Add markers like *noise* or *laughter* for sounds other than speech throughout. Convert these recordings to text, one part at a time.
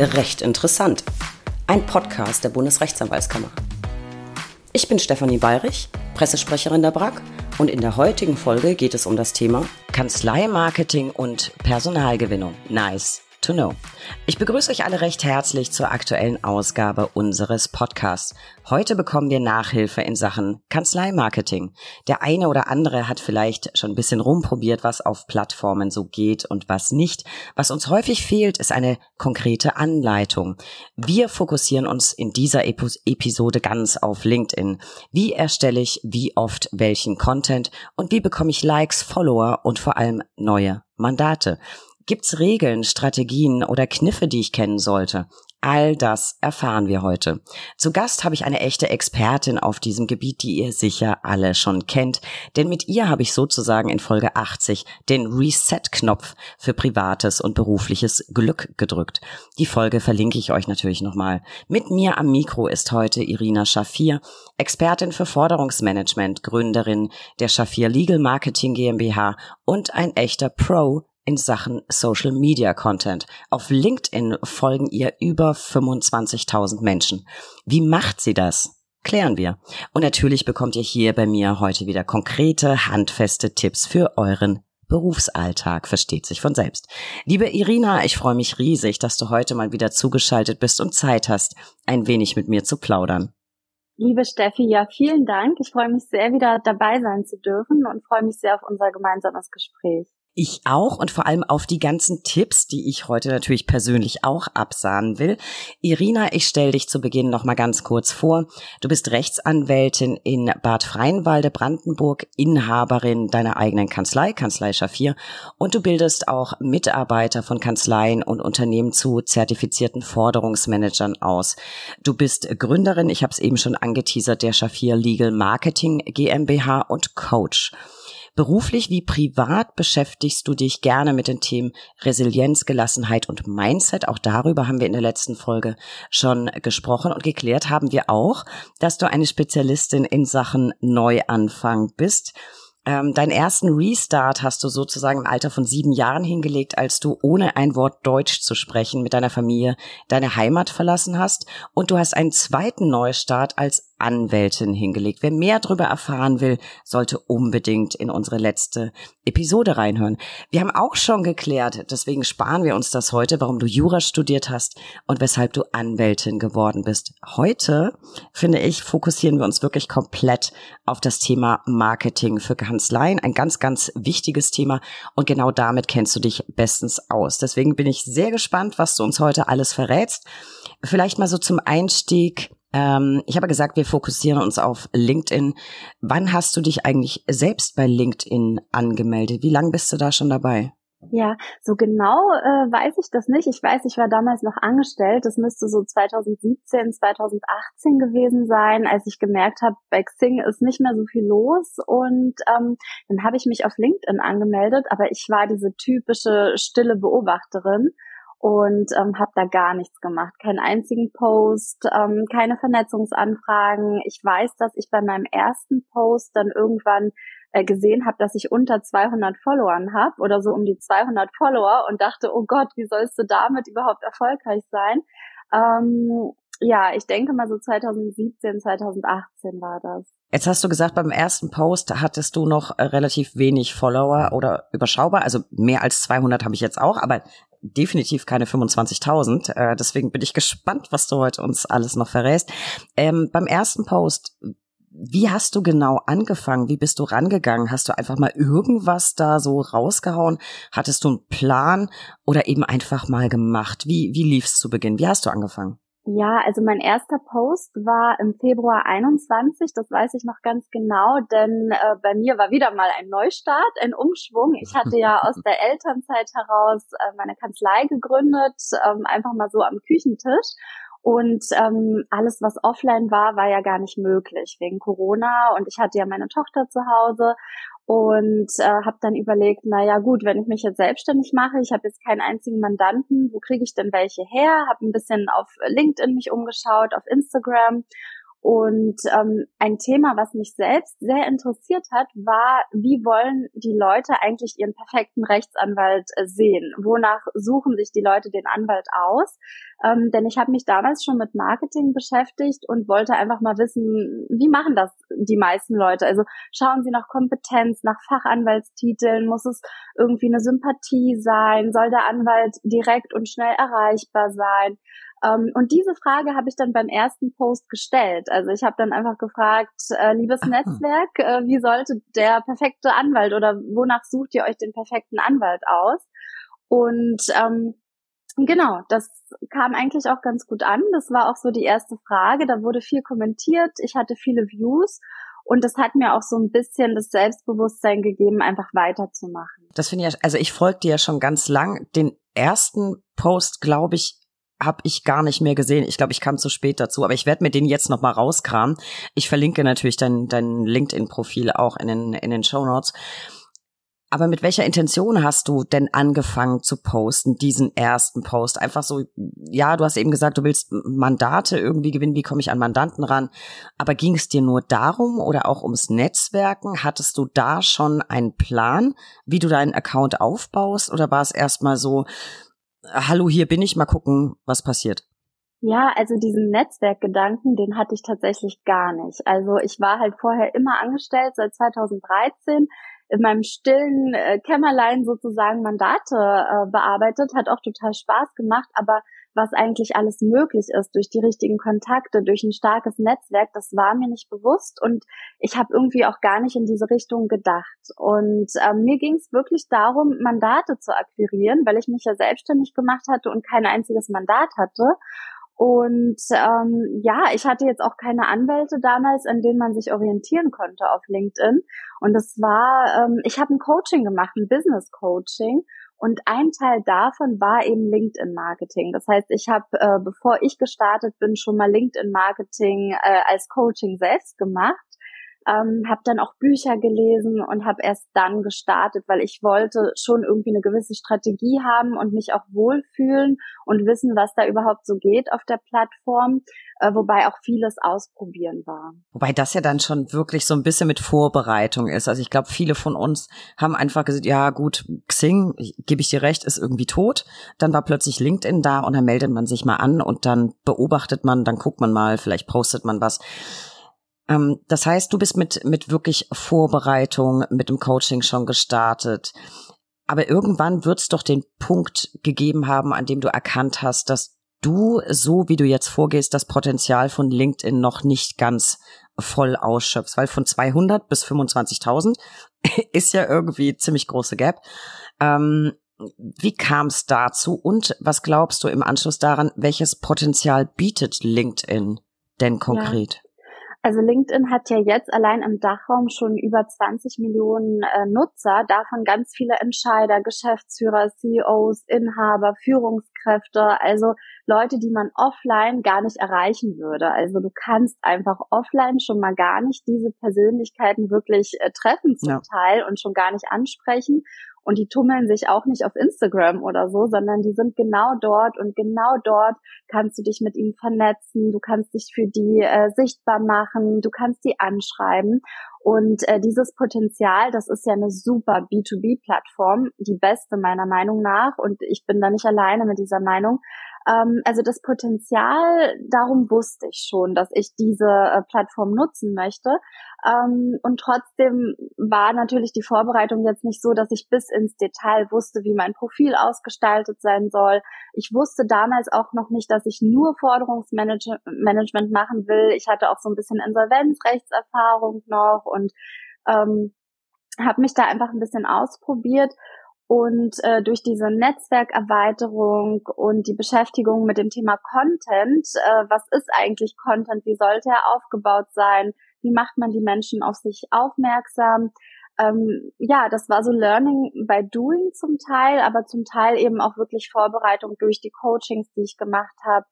Recht interessant. Ein Podcast der Bundesrechtsanwaltskammer. Ich bin Stefanie Bayrich, Pressesprecherin der BRAG und in der heutigen Folge geht es um das Thema Kanzleimarketing und Personalgewinnung. Nice to know. Ich begrüße euch alle recht herzlich zur aktuellen Ausgabe unseres Podcasts. Heute bekommen wir Nachhilfe in Sachen Kanzleimarketing. Der eine oder andere hat vielleicht schon ein bisschen rumprobiert, was auf Plattformen so geht und was nicht. Was uns häufig fehlt, ist eine konkrete Anleitung. Wir fokussieren uns in dieser Episode ganz auf LinkedIn. Wie erstelle ich wie oft welchen Content und wie bekomme ich Likes, Follower und vor allem neue Mandate? Gibt's Regeln, Strategien oder Kniffe, die ich kennen sollte? All das erfahren wir heute. Zu Gast habe ich eine echte Expertin auf diesem Gebiet, die ihr sicher alle schon kennt, denn mit ihr habe ich sozusagen in Folge 80 den Reset-Knopf für privates und berufliches Glück gedrückt. Die Folge verlinke ich euch natürlich nochmal. Mit mir am Mikro ist heute Irina Schafir, Expertin für Forderungsmanagement, Gründerin der Schafir Legal Marketing GmbH und ein echter Pro in Sachen Social Media Content. Auf LinkedIn folgen ihr über 25.000 Menschen. Wie macht sie das? Klären wir. Und natürlich bekommt ihr hier bei mir heute wieder konkrete, handfeste Tipps für euren Berufsalltag, versteht sich von selbst. Liebe Irina, ich freue mich riesig, dass du heute mal wieder zugeschaltet bist und Zeit hast, ein wenig mit mir zu plaudern. Liebe Steffi, ja, vielen Dank. Ich freue mich sehr, wieder dabei sein zu dürfen und freue mich sehr auf unser gemeinsames Gespräch. Ich auch und vor allem auf die ganzen Tipps, die ich heute natürlich persönlich auch absahnen will. Irina, ich stelle dich zu Beginn noch mal ganz kurz vor. Du bist Rechtsanwältin in Bad Freienwalde, Brandenburg, Inhaberin deiner eigenen Kanzlei, Kanzlei Schafir, und du bildest auch Mitarbeiter von Kanzleien und Unternehmen zu zertifizierten Forderungsmanagern aus. Du bist Gründerin, ich habe es eben schon angeteasert, der Schafir Legal Marketing GmbH und Coach. Beruflich wie privat beschäftigst du dich gerne mit den Themen Resilienz, Gelassenheit und Mindset. Auch darüber haben wir in der letzten Folge schon gesprochen und geklärt haben wir auch, dass du eine Spezialistin in Sachen Neuanfang bist. Ähm, deinen ersten Restart hast du sozusagen im Alter von sieben Jahren hingelegt, als du ohne ein Wort Deutsch zu sprechen mit deiner Familie deine Heimat verlassen hast. Und du hast einen zweiten Neustart als Anwältin hingelegt. Wer mehr darüber erfahren will, sollte unbedingt in unsere letzte Episode reinhören. Wir haben auch schon geklärt, deswegen sparen wir uns das heute, warum du Jura studiert hast und weshalb du Anwältin geworden bist. Heute, finde ich, fokussieren wir uns wirklich komplett auf das Thema Marketing für Kanzleien. Ein ganz, ganz wichtiges Thema und genau damit kennst du dich bestens aus. Deswegen bin ich sehr gespannt, was du uns heute alles verrätst. Vielleicht mal so zum Einstieg ähm, ich habe gesagt, wir fokussieren uns auf LinkedIn. Wann hast du dich eigentlich selbst bei LinkedIn angemeldet? Wie lange bist du da schon dabei? Ja, so genau äh, weiß ich das nicht. Ich weiß, ich war damals noch angestellt. Das müsste so 2017, 2018 gewesen sein, als ich gemerkt habe, bei Xing ist nicht mehr so viel los. Und ähm, dann habe ich mich auf LinkedIn angemeldet, aber ich war diese typische stille Beobachterin und ähm, habe da gar nichts gemacht. Keinen einzigen Post, ähm, keine Vernetzungsanfragen. Ich weiß, dass ich bei meinem ersten Post dann irgendwann äh, gesehen habe, dass ich unter 200 Followern habe oder so um die 200 Follower und dachte, oh Gott, wie sollst du damit überhaupt erfolgreich sein? Ähm, ja, ich denke mal so 2017, 2018 war das. Jetzt hast du gesagt, beim ersten Post hattest du noch äh, relativ wenig Follower oder überschaubar. Also mehr als 200 habe ich jetzt auch, aber definitiv keine 25.000. Äh, deswegen bin ich gespannt, was du heute uns alles noch verrätst. Ähm, beim ersten Post, wie hast du genau angefangen? Wie bist du rangegangen? Hast du einfach mal irgendwas da so rausgehauen? Hattest du einen Plan oder eben einfach mal gemacht? Wie, wie lief's zu Beginn? Wie hast du angefangen? Ja, also mein erster Post war im Februar 21, das weiß ich noch ganz genau, denn äh, bei mir war wieder mal ein Neustart, ein Umschwung. Ich hatte ja aus *laughs* der Elternzeit heraus äh, meine Kanzlei gegründet, ähm, einfach mal so am Küchentisch. Und ähm, alles, was offline war, war ja gar nicht möglich wegen Corona. Und ich hatte ja meine Tochter zu Hause und äh, habe dann überlegt, na ja gut, wenn ich mich jetzt selbstständig mache, ich habe jetzt keinen einzigen Mandanten, wo kriege ich denn welche her? Habe ein bisschen auf LinkedIn mich umgeschaut, auf Instagram und ähm, ein Thema, was mich selbst sehr interessiert hat, war, wie wollen die Leute eigentlich ihren perfekten Rechtsanwalt äh, sehen? Wonach suchen sich die Leute den Anwalt aus? Ähm, denn ich habe mich damals schon mit Marketing beschäftigt und wollte einfach mal wissen, wie machen das die meisten Leute? Also schauen sie nach Kompetenz, nach Fachanwaltstiteln, muss es irgendwie eine Sympathie sein? Soll der Anwalt direkt und schnell erreichbar sein? Ähm, und diese Frage habe ich dann beim ersten Post gestellt. Also ich habe dann einfach gefragt, äh, liebes Netzwerk, äh, wie sollte der perfekte Anwalt oder wonach sucht ihr euch den perfekten Anwalt aus? Und ähm, genau, das kam eigentlich auch ganz gut an. Das war auch so die erste Frage. Da wurde viel kommentiert. Ich hatte viele Views. Und das hat mir auch so ein bisschen das Selbstbewusstsein gegeben, einfach weiterzumachen. Das finde ich, also ich folgte ja schon ganz lang. Den ersten Post, glaube ich, habe ich gar nicht mehr gesehen. Ich glaube, ich kam zu spät dazu, aber ich werde mir den jetzt noch mal rauskramen. Ich verlinke natürlich dein, dein LinkedIn-Profil auch in den, in den Show Notes. Aber mit welcher Intention hast du denn angefangen zu posten, diesen ersten Post? Einfach so, ja, du hast eben gesagt, du willst Mandate irgendwie gewinnen, wie komme ich an Mandanten ran? Aber ging es dir nur darum oder auch ums Netzwerken? Hattest du da schon einen Plan, wie du deinen Account aufbaust? Oder war es erstmal so, hallo, hier bin ich, mal gucken, was passiert. Ja, also diesen Netzwerkgedanken, den hatte ich tatsächlich gar nicht. Also ich war halt vorher immer angestellt seit 2013 in meinem stillen äh, Kämmerlein sozusagen Mandate äh, bearbeitet, hat auch total Spaß gemacht, aber was eigentlich alles möglich ist durch die richtigen Kontakte, durch ein starkes Netzwerk, das war mir nicht bewusst und ich habe irgendwie auch gar nicht in diese Richtung gedacht. Und ähm, mir ging es wirklich darum, Mandate zu akquirieren, weil ich mich ja selbstständig gemacht hatte und kein einziges Mandat hatte. Und ähm, ja, ich hatte jetzt auch keine Anwälte damals, an denen man sich orientieren konnte auf LinkedIn. Und das war, ähm, ich habe ein Coaching gemacht, ein Business Coaching. Und ein Teil davon war eben LinkedIn-Marketing. Das heißt, ich habe, äh, bevor ich gestartet bin, schon mal LinkedIn-Marketing äh, als Coaching selbst gemacht ähm, habe dann auch Bücher gelesen und habe erst dann gestartet, weil ich wollte schon irgendwie eine gewisse Strategie haben und mich auch wohlfühlen und wissen, was da überhaupt so geht auf der Plattform, äh, wobei auch vieles ausprobieren war. Wobei das ja dann schon wirklich so ein bisschen mit Vorbereitung ist. Also ich glaube, viele von uns haben einfach gesagt, ja gut, Xing, gebe ich dir recht, ist irgendwie tot. Dann war plötzlich LinkedIn da und dann meldet man sich mal an und dann beobachtet man, dann guckt man mal, vielleicht postet man was. Ähm, das heißt, du bist mit, mit wirklich Vorbereitung, mit dem Coaching schon gestartet. Aber irgendwann wird es doch den Punkt gegeben haben, an dem du erkannt hast, dass du, so wie du jetzt vorgehst, das Potenzial von LinkedIn noch nicht ganz voll ausschöpfst, weil von 200 bis 25.000 *laughs* ist ja irgendwie ziemlich große Gap. Ähm, wie kam es dazu und was glaubst du im Anschluss daran, welches Potenzial bietet LinkedIn denn konkret? Ja. Also LinkedIn hat ja jetzt allein im Dachraum schon über 20 Millionen äh, Nutzer, davon ganz viele Entscheider, Geschäftsführer, CEOs, Inhaber, Führungskräfte, also Leute, die man offline gar nicht erreichen würde. Also du kannst einfach offline schon mal gar nicht diese Persönlichkeiten wirklich äh, treffen zum ja. Teil und schon gar nicht ansprechen. Und die tummeln sich auch nicht auf Instagram oder so, sondern die sind genau dort und genau dort kannst du dich mit ihnen vernetzen, du kannst dich für die äh, sichtbar machen, du kannst die anschreiben. Und äh, dieses Potenzial, das ist ja eine super B2B-Plattform, die beste meiner Meinung nach. Und ich bin da nicht alleine mit dieser Meinung. Ähm, also das Potenzial, darum wusste ich schon, dass ich diese äh, Plattform nutzen möchte. Ähm, und trotzdem war natürlich die Vorbereitung jetzt nicht so, dass ich bis ins Detail wusste, wie mein Profil ausgestaltet sein soll. Ich wusste damals auch noch nicht, dass ich nur Forderungsmanagement machen will. Ich hatte auch so ein bisschen Insolvenzrechtserfahrung noch und ähm, habe mich da einfach ein bisschen ausprobiert und äh, durch diese Netzwerkerweiterung und die Beschäftigung mit dem Thema Content, äh, was ist eigentlich Content, wie sollte er aufgebaut sein, wie macht man die Menschen auf sich aufmerksam, ähm, ja, das war so Learning by Doing zum Teil, aber zum Teil eben auch wirklich Vorbereitung durch die Coachings, die ich gemacht habe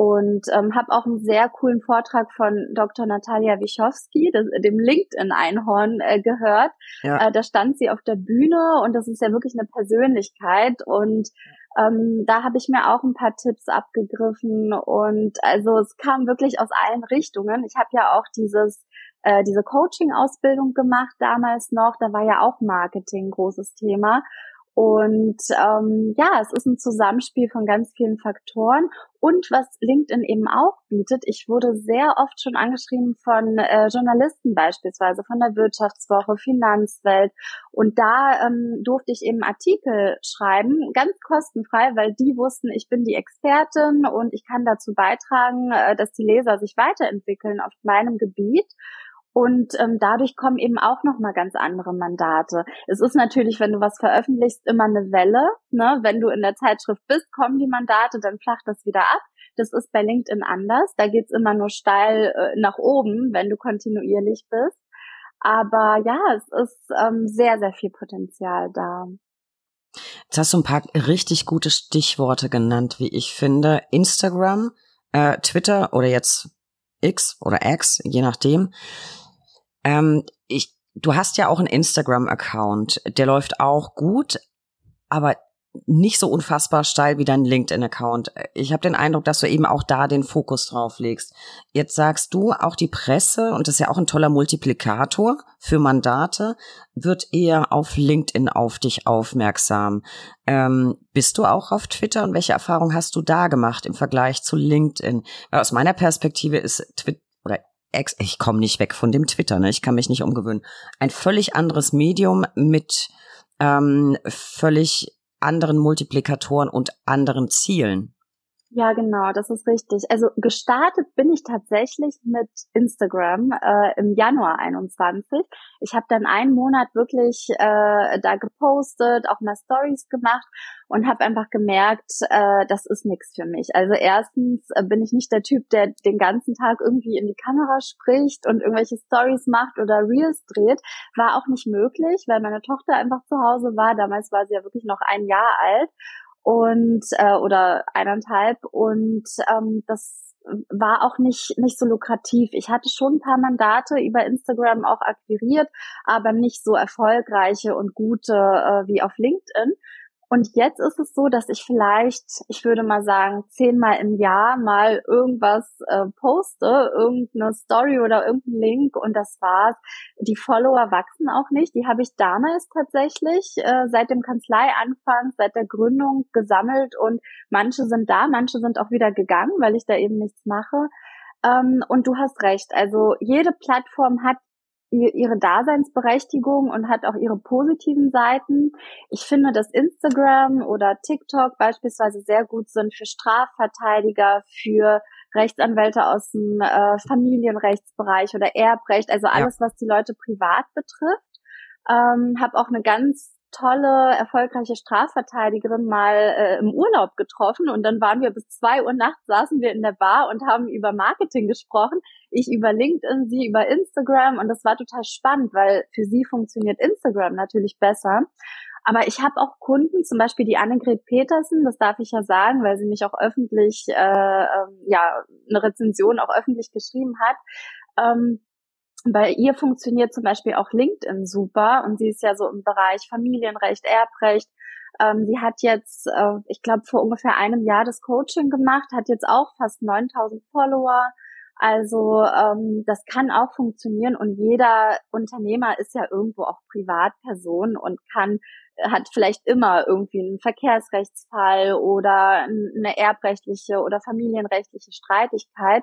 und ähm, habe auch einen sehr coolen Vortrag von Dr. Natalia Wischowski, das, dem LinkedIn-Einhorn, äh, gehört. Ja. Äh, da stand sie auf der Bühne und das ist ja wirklich eine Persönlichkeit und ähm, da habe ich mir auch ein paar Tipps abgegriffen und also es kam wirklich aus allen Richtungen. Ich habe ja auch dieses äh, diese Coaching-Ausbildung gemacht damals noch, da war ja auch Marketing großes Thema Und ähm, ja, es ist ein Zusammenspiel von ganz vielen Faktoren. Und was LinkedIn eben auch bietet, ich wurde sehr oft schon angeschrieben von äh, Journalisten beispielsweise, von der Wirtschaftswoche, Finanzwelt. Und da ähm, durfte ich eben Artikel schreiben, ganz kostenfrei, weil die wussten, ich bin die Expertin und ich kann dazu beitragen, äh, dass die Leser sich weiterentwickeln auf meinem Gebiet. Und ähm, dadurch kommen eben auch noch mal ganz andere Mandate. Es ist natürlich, wenn du was veröffentlichst, immer eine Welle. Ne? Wenn du in der Zeitschrift bist, kommen die Mandate, dann flacht das wieder ab. Das ist bei LinkedIn anders. Da geht's immer nur steil äh, nach oben, wenn du kontinuierlich bist. Aber ja, es ist ähm, sehr, sehr viel Potenzial da. Jetzt hast du ein paar richtig gute Stichworte genannt, wie ich finde. Instagram, äh, Twitter oder jetzt X oder X, je nachdem. Ähm, ich, du hast ja auch einen Instagram-Account, der läuft auch gut, aber nicht so unfassbar steil wie dein LinkedIn-Account. Ich habe den Eindruck, dass du eben auch da den Fokus drauf legst. Jetzt sagst du, auch die Presse, und das ist ja auch ein toller Multiplikator für Mandate, wird eher auf LinkedIn auf dich aufmerksam. Ähm, bist du auch auf Twitter und welche Erfahrung hast du da gemacht im Vergleich zu LinkedIn? Weil aus meiner Perspektive ist Twitter oder Ex, ich komme nicht weg von dem Twitter, ne? ich kann mich nicht umgewöhnen. Ein völlig anderes Medium mit ähm, völlig anderen Multiplikatoren und anderen Zielen. Ja, genau, das ist richtig. Also gestartet bin ich tatsächlich mit Instagram äh, im Januar 21. Ich habe dann einen Monat wirklich äh, da gepostet, auch mal Stories gemacht und habe einfach gemerkt, äh, das ist nichts für mich. Also erstens äh, bin ich nicht der Typ, der den ganzen Tag irgendwie in die Kamera spricht und irgendwelche Stories macht oder Reels dreht. War auch nicht möglich, weil meine Tochter einfach zu Hause war. Damals war sie ja wirklich noch ein Jahr alt und äh, oder eineinhalb und ähm, das war auch nicht nicht so lukrativ. Ich hatte schon ein paar Mandate über Instagram auch akquiriert, aber nicht so erfolgreiche und gute äh, wie auf LinkedIn. Und jetzt ist es so, dass ich vielleicht, ich würde mal sagen, zehnmal im Jahr mal irgendwas äh, poste, irgendeine Story oder irgendein Link und das war's. Die Follower wachsen auch nicht. Die habe ich damals tatsächlich äh, seit dem Kanzleianfang, seit der Gründung gesammelt und manche sind da, manche sind auch wieder gegangen, weil ich da eben nichts mache. Ähm, und du hast recht. Also jede Plattform hat ihre Daseinsberechtigung und hat auch ihre positiven Seiten. Ich finde, dass Instagram oder TikTok beispielsweise sehr gut sind für Strafverteidiger, für Rechtsanwälte aus dem äh, Familienrechtsbereich oder Erbrecht, also alles, ja. was die Leute privat betrifft. Ähm, habe auch eine ganz tolle, erfolgreiche Strafverteidigerin mal äh, im Urlaub getroffen und dann waren wir bis zwei Uhr nachts, saßen wir in der Bar und haben über Marketing gesprochen. Ich über LinkedIn, sie über Instagram und das war total spannend, weil für sie funktioniert Instagram natürlich besser. Aber ich habe auch Kunden, zum Beispiel die Annegret Petersen, das darf ich ja sagen, weil sie mich auch öffentlich, äh, äh, ja, eine Rezension auch öffentlich geschrieben hat. Ähm, bei ihr funktioniert zum Beispiel auch LinkedIn super und sie ist ja so im Bereich Familienrecht, Erbrecht. Ähm, sie hat jetzt, äh, ich glaube, vor ungefähr einem Jahr das Coaching gemacht, hat jetzt auch fast 9000 Follower. Also ähm, das kann auch funktionieren und jeder Unternehmer ist ja irgendwo auch Privatperson und kann hat vielleicht immer irgendwie einen Verkehrsrechtsfall oder eine erbrechtliche oder familienrechtliche Streitigkeit.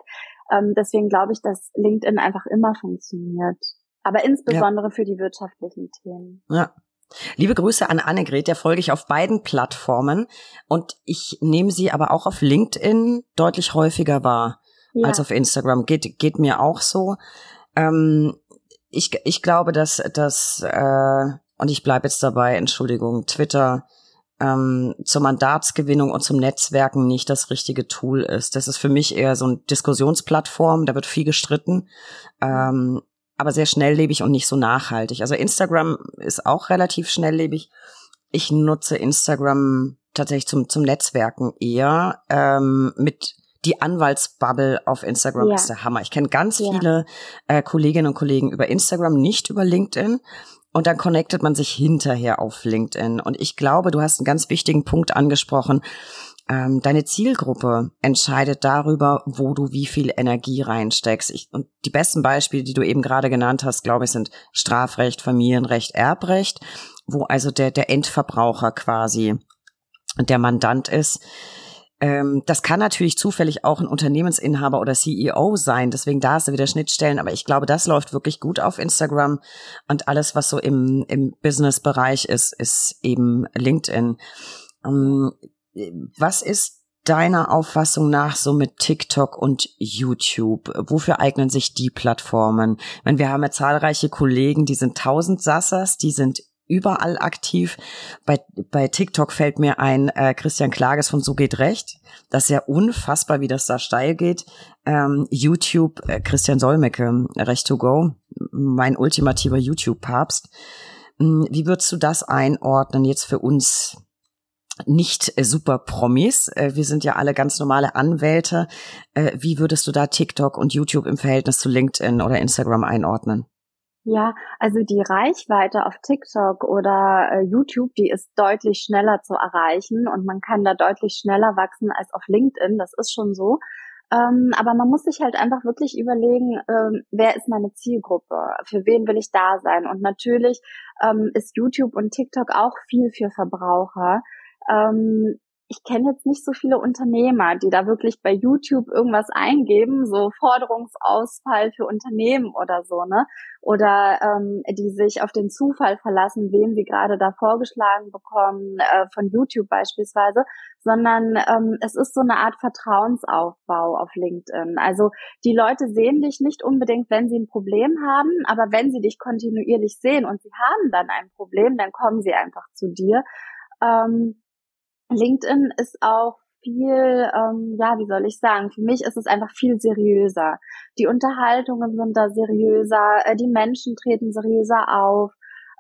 Ähm, deswegen glaube ich, dass LinkedIn einfach immer funktioniert. Aber insbesondere ja. für die wirtschaftlichen Themen. Ja. Liebe Grüße an Annegret, der folge ich auf beiden Plattformen und ich nehme sie aber auch auf LinkedIn deutlich häufiger wahr ja. als auf Instagram. Geht, geht mir auch so. Ähm, ich, ich glaube, dass, dass äh, und ich bleibe jetzt dabei, Entschuldigung, Twitter ähm, zur Mandatsgewinnung und zum Netzwerken nicht das richtige Tool ist. Das ist für mich eher so eine Diskussionsplattform, da wird viel gestritten, ähm, aber sehr schnelllebig und nicht so nachhaltig. Also Instagram ist auch relativ schnelllebig. Ich nutze Instagram tatsächlich zum, zum Netzwerken eher ähm, mit die Anwaltsbubble auf Instagram ja. ist der Hammer. Ich kenne ganz ja. viele äh, Kolleginnen und Kollegen über Instagram, nicht über LinkedIn. Und dann connectet man sich hinterher auf LinkedIn. Und ich glaube, du hast einen ganz wichtigen Punkt angesprochen. ähm, deine Zielgruppe entscheidet darüber, wo du wie viel Energie reinsteckst. Ich, und die besten Beispiele, die du eben gerade genannt hast, glaube ich, sind Strafrecht, Familienrecht, Erbrecht, wo also der, der Endverbraucher quasi der Mandant ist. Ähm, das kann natürlich zufällig auch ein Unternehmensinhaber oder CEO sein, deswegen da ist er wieder Schnittstellen, aber ich glaube, das läuft wirklich gut auf Instagram und alles, was so im, im Business-Bereich ist, ist eben LinkedIn. Ähm, was ist deiner Auffassung nach so mit TikTok und YouTube? Wofür eignen sich die Plattformen? Wenn wir haben ja zahlreiche Kollegen, die sind tausend Sassers, die sind überall aktiv. Bei, bei TikTok fällt mir ein äh, Christian Klages von So geht Recht. Das ist ja unfassbar, wie das da steil geht. Ähm, YouTube, äh, Christian Solmecke, Recht to Go, mein ultimativer YouTube-Papst. Hm, wie würdest du das einordnen jetzt für uns nicht äh, super Promis? Äh, wir sind ja alle ganz normale Anwälte. Äh, wie würdest du da TikTok und YouTube im Verhältnis zu LinkedIn oder Instagram einordnen? Ja, also die Reichweite auf TikTok oder äh, YouTube, die ist deutlich schneller zu erreichen und man kann da deutlich schneller wachsen als auf LinkedIn. Das ist schon so. Ähm, aber man muss sich halt einfach wirklich überlegen, ähm, wer ist meine Zielgruppe? Für wen will ich da sein? Und natürlich ähm, ist YouTube und TikTok auch viel für Verbraucher. Ähm, ich kenne jetzt nicht so viele Unternehmer, die da wirklich bei YouTube irgendwas eingeben, so Forderungsausfall für Unternehmen oder so, ne? Oder ähm, die sich auf den Zufall verlassen, wen sie gerade da vorgeschlagen bekommen, äh, von YouTube beispielsweise, sondern ähm, es ist so eine Art Vertrauensaufbau auf LinkedIn. Also die Leute sehen dich nicht unbedingt, wenn sie ein Problem haben, aber wenn sie dich kontinuierlich sehen und sie haben dann ein Problem, dann kommen sie einfach zu dir. Ähm, LinkedIn ist auch viel, ähm, ja, wie soll ich sagen, für mich ist es einfach viel seriöser. Die Unterhaltungen sind da seriöser, äh, die Menschen treten seriöser auf.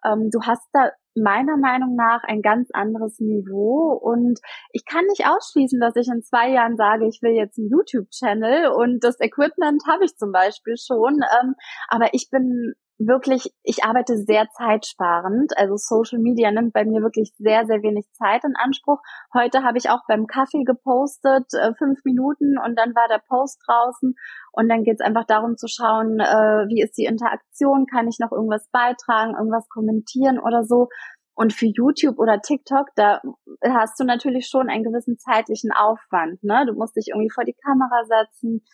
Ähm, du hast da meiner Meinung nach ein ganz anderes Niveau und ich kann nicht ausschließen, dass ich in zwei Jahren sage, ich will jetzt einen YouTube-Channel und das Equipment habe ich zum Beispiel schon, ähm, aber ich bin wirklich, ich arbeite sehr zeitsparend. Also Social Media nimmt bei mir wirklich sehr, sehr wenig Zeit in Anspruch. Heute habe ich auch beim Kaffee gepostet, äh, fünf Minuten und dann war der Post draußen. Und dann geht es einfach darum zu schauen, äh, wie ist die Interaktion, kann ich noch irgendwas beitragen, irgendwas kommentieren oder so. Und für YouTube oder TikTok, da hast du natürlich schon einen gewissen zeitlichen Aufwand. Ne? Du musst dich irgendwie vor die Kamera setzen.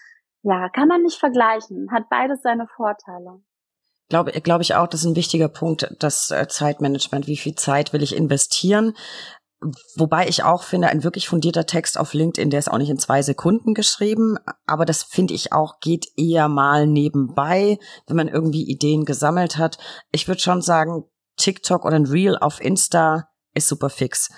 Ja, kann man nicht vergleichen. Hat beides seine Vorteile. Glaube glaube ich auch, das ist ein wichtiger Punkt, das äh, Zeitmanagement. Wie viel Zeit will ich investieren? Wobei ich auch finde, ein wirklich fundierter Text auf LinkedIn, der ist auch nicht in zwei Sekunden geschrieben, aber das finde ich auch geht eher mal nebenbei, wenn man irgendwie Ideen gesammelt hat. Ich würde schon sagen, TikTok oder ein Reel auf Insta ist super fix.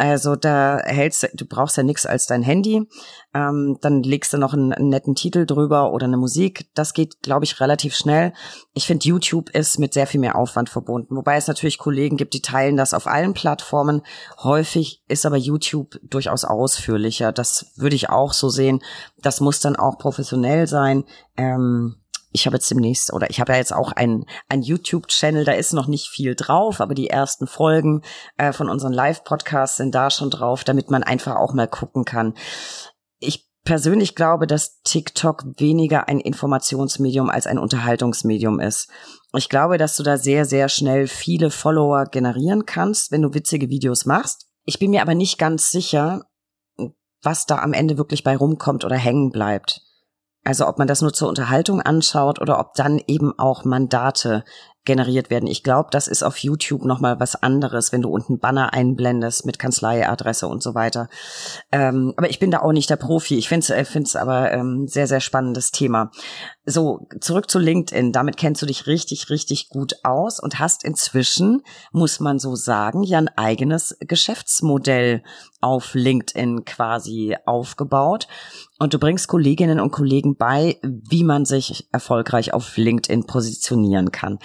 Also da hältst du, brauchst ja nichts als dein Handy. Ähm, dann legst du noch einen, einen, netten Titel drüber oder eine Musik. Das geht, glaube ich, relativ schnell. Ich finde, YouTube ist mit sehr viel mehr Aufwand verbunden. Wobei es natürlich Kollegen gibt, die teilen das auf allen Plattformen. Häufig ist aber YouTube durchaus ausführlicher. Das würde ich auch so sehen. Das muss dann auch professionell sein. Ähm, ich habe jetzt demnächst, oder ich habe ja jetzt auch ein, ein YouTube-Channel, da ist noch nicht viel drauf, aber die ersten Folgen äh, von unseren Live-Podcasts sind da schon drauf, damit man einfach auch mal gucken kann. Ich persönlich glaube, dass TikTok weniger ein Informationsmedium als ein Unterhaltungsmedium ist. Ich glaube, dass du da sehr, sehr schnell viele Follower generieren kannst, wenn du witzige Videos machst. Ich bin mir aber nicht ganz sicher, was da am Ende wirklich bei rumkommt oder hängen bleibt. Also ob man das nur zur Unterhaltung anschaut oder ob dann eben auch Mandate generiert werden. Ich glaube, das ist auf YouTube nochmal was anderes, wenn du unten Banner einblendest mit Kanzleiadresse und so weiter. Ähm, aber ich bin da auch nicht der Profi. Ich finde es äh, aber ähm, sehr, sehr spannendes Thema. So, zurück zu LinkedIn. Damit kennst du dich richtig, richtig gut aus und hast inzwischen, muss man so sagen, ja ein eigenes Geschäftsmodell auf LinkedIn quasi aufgebaut. Und du bringst Kolleginnen und Kollegen bei, wie man sich erfolgreich auf LinkedIn positionieren kann.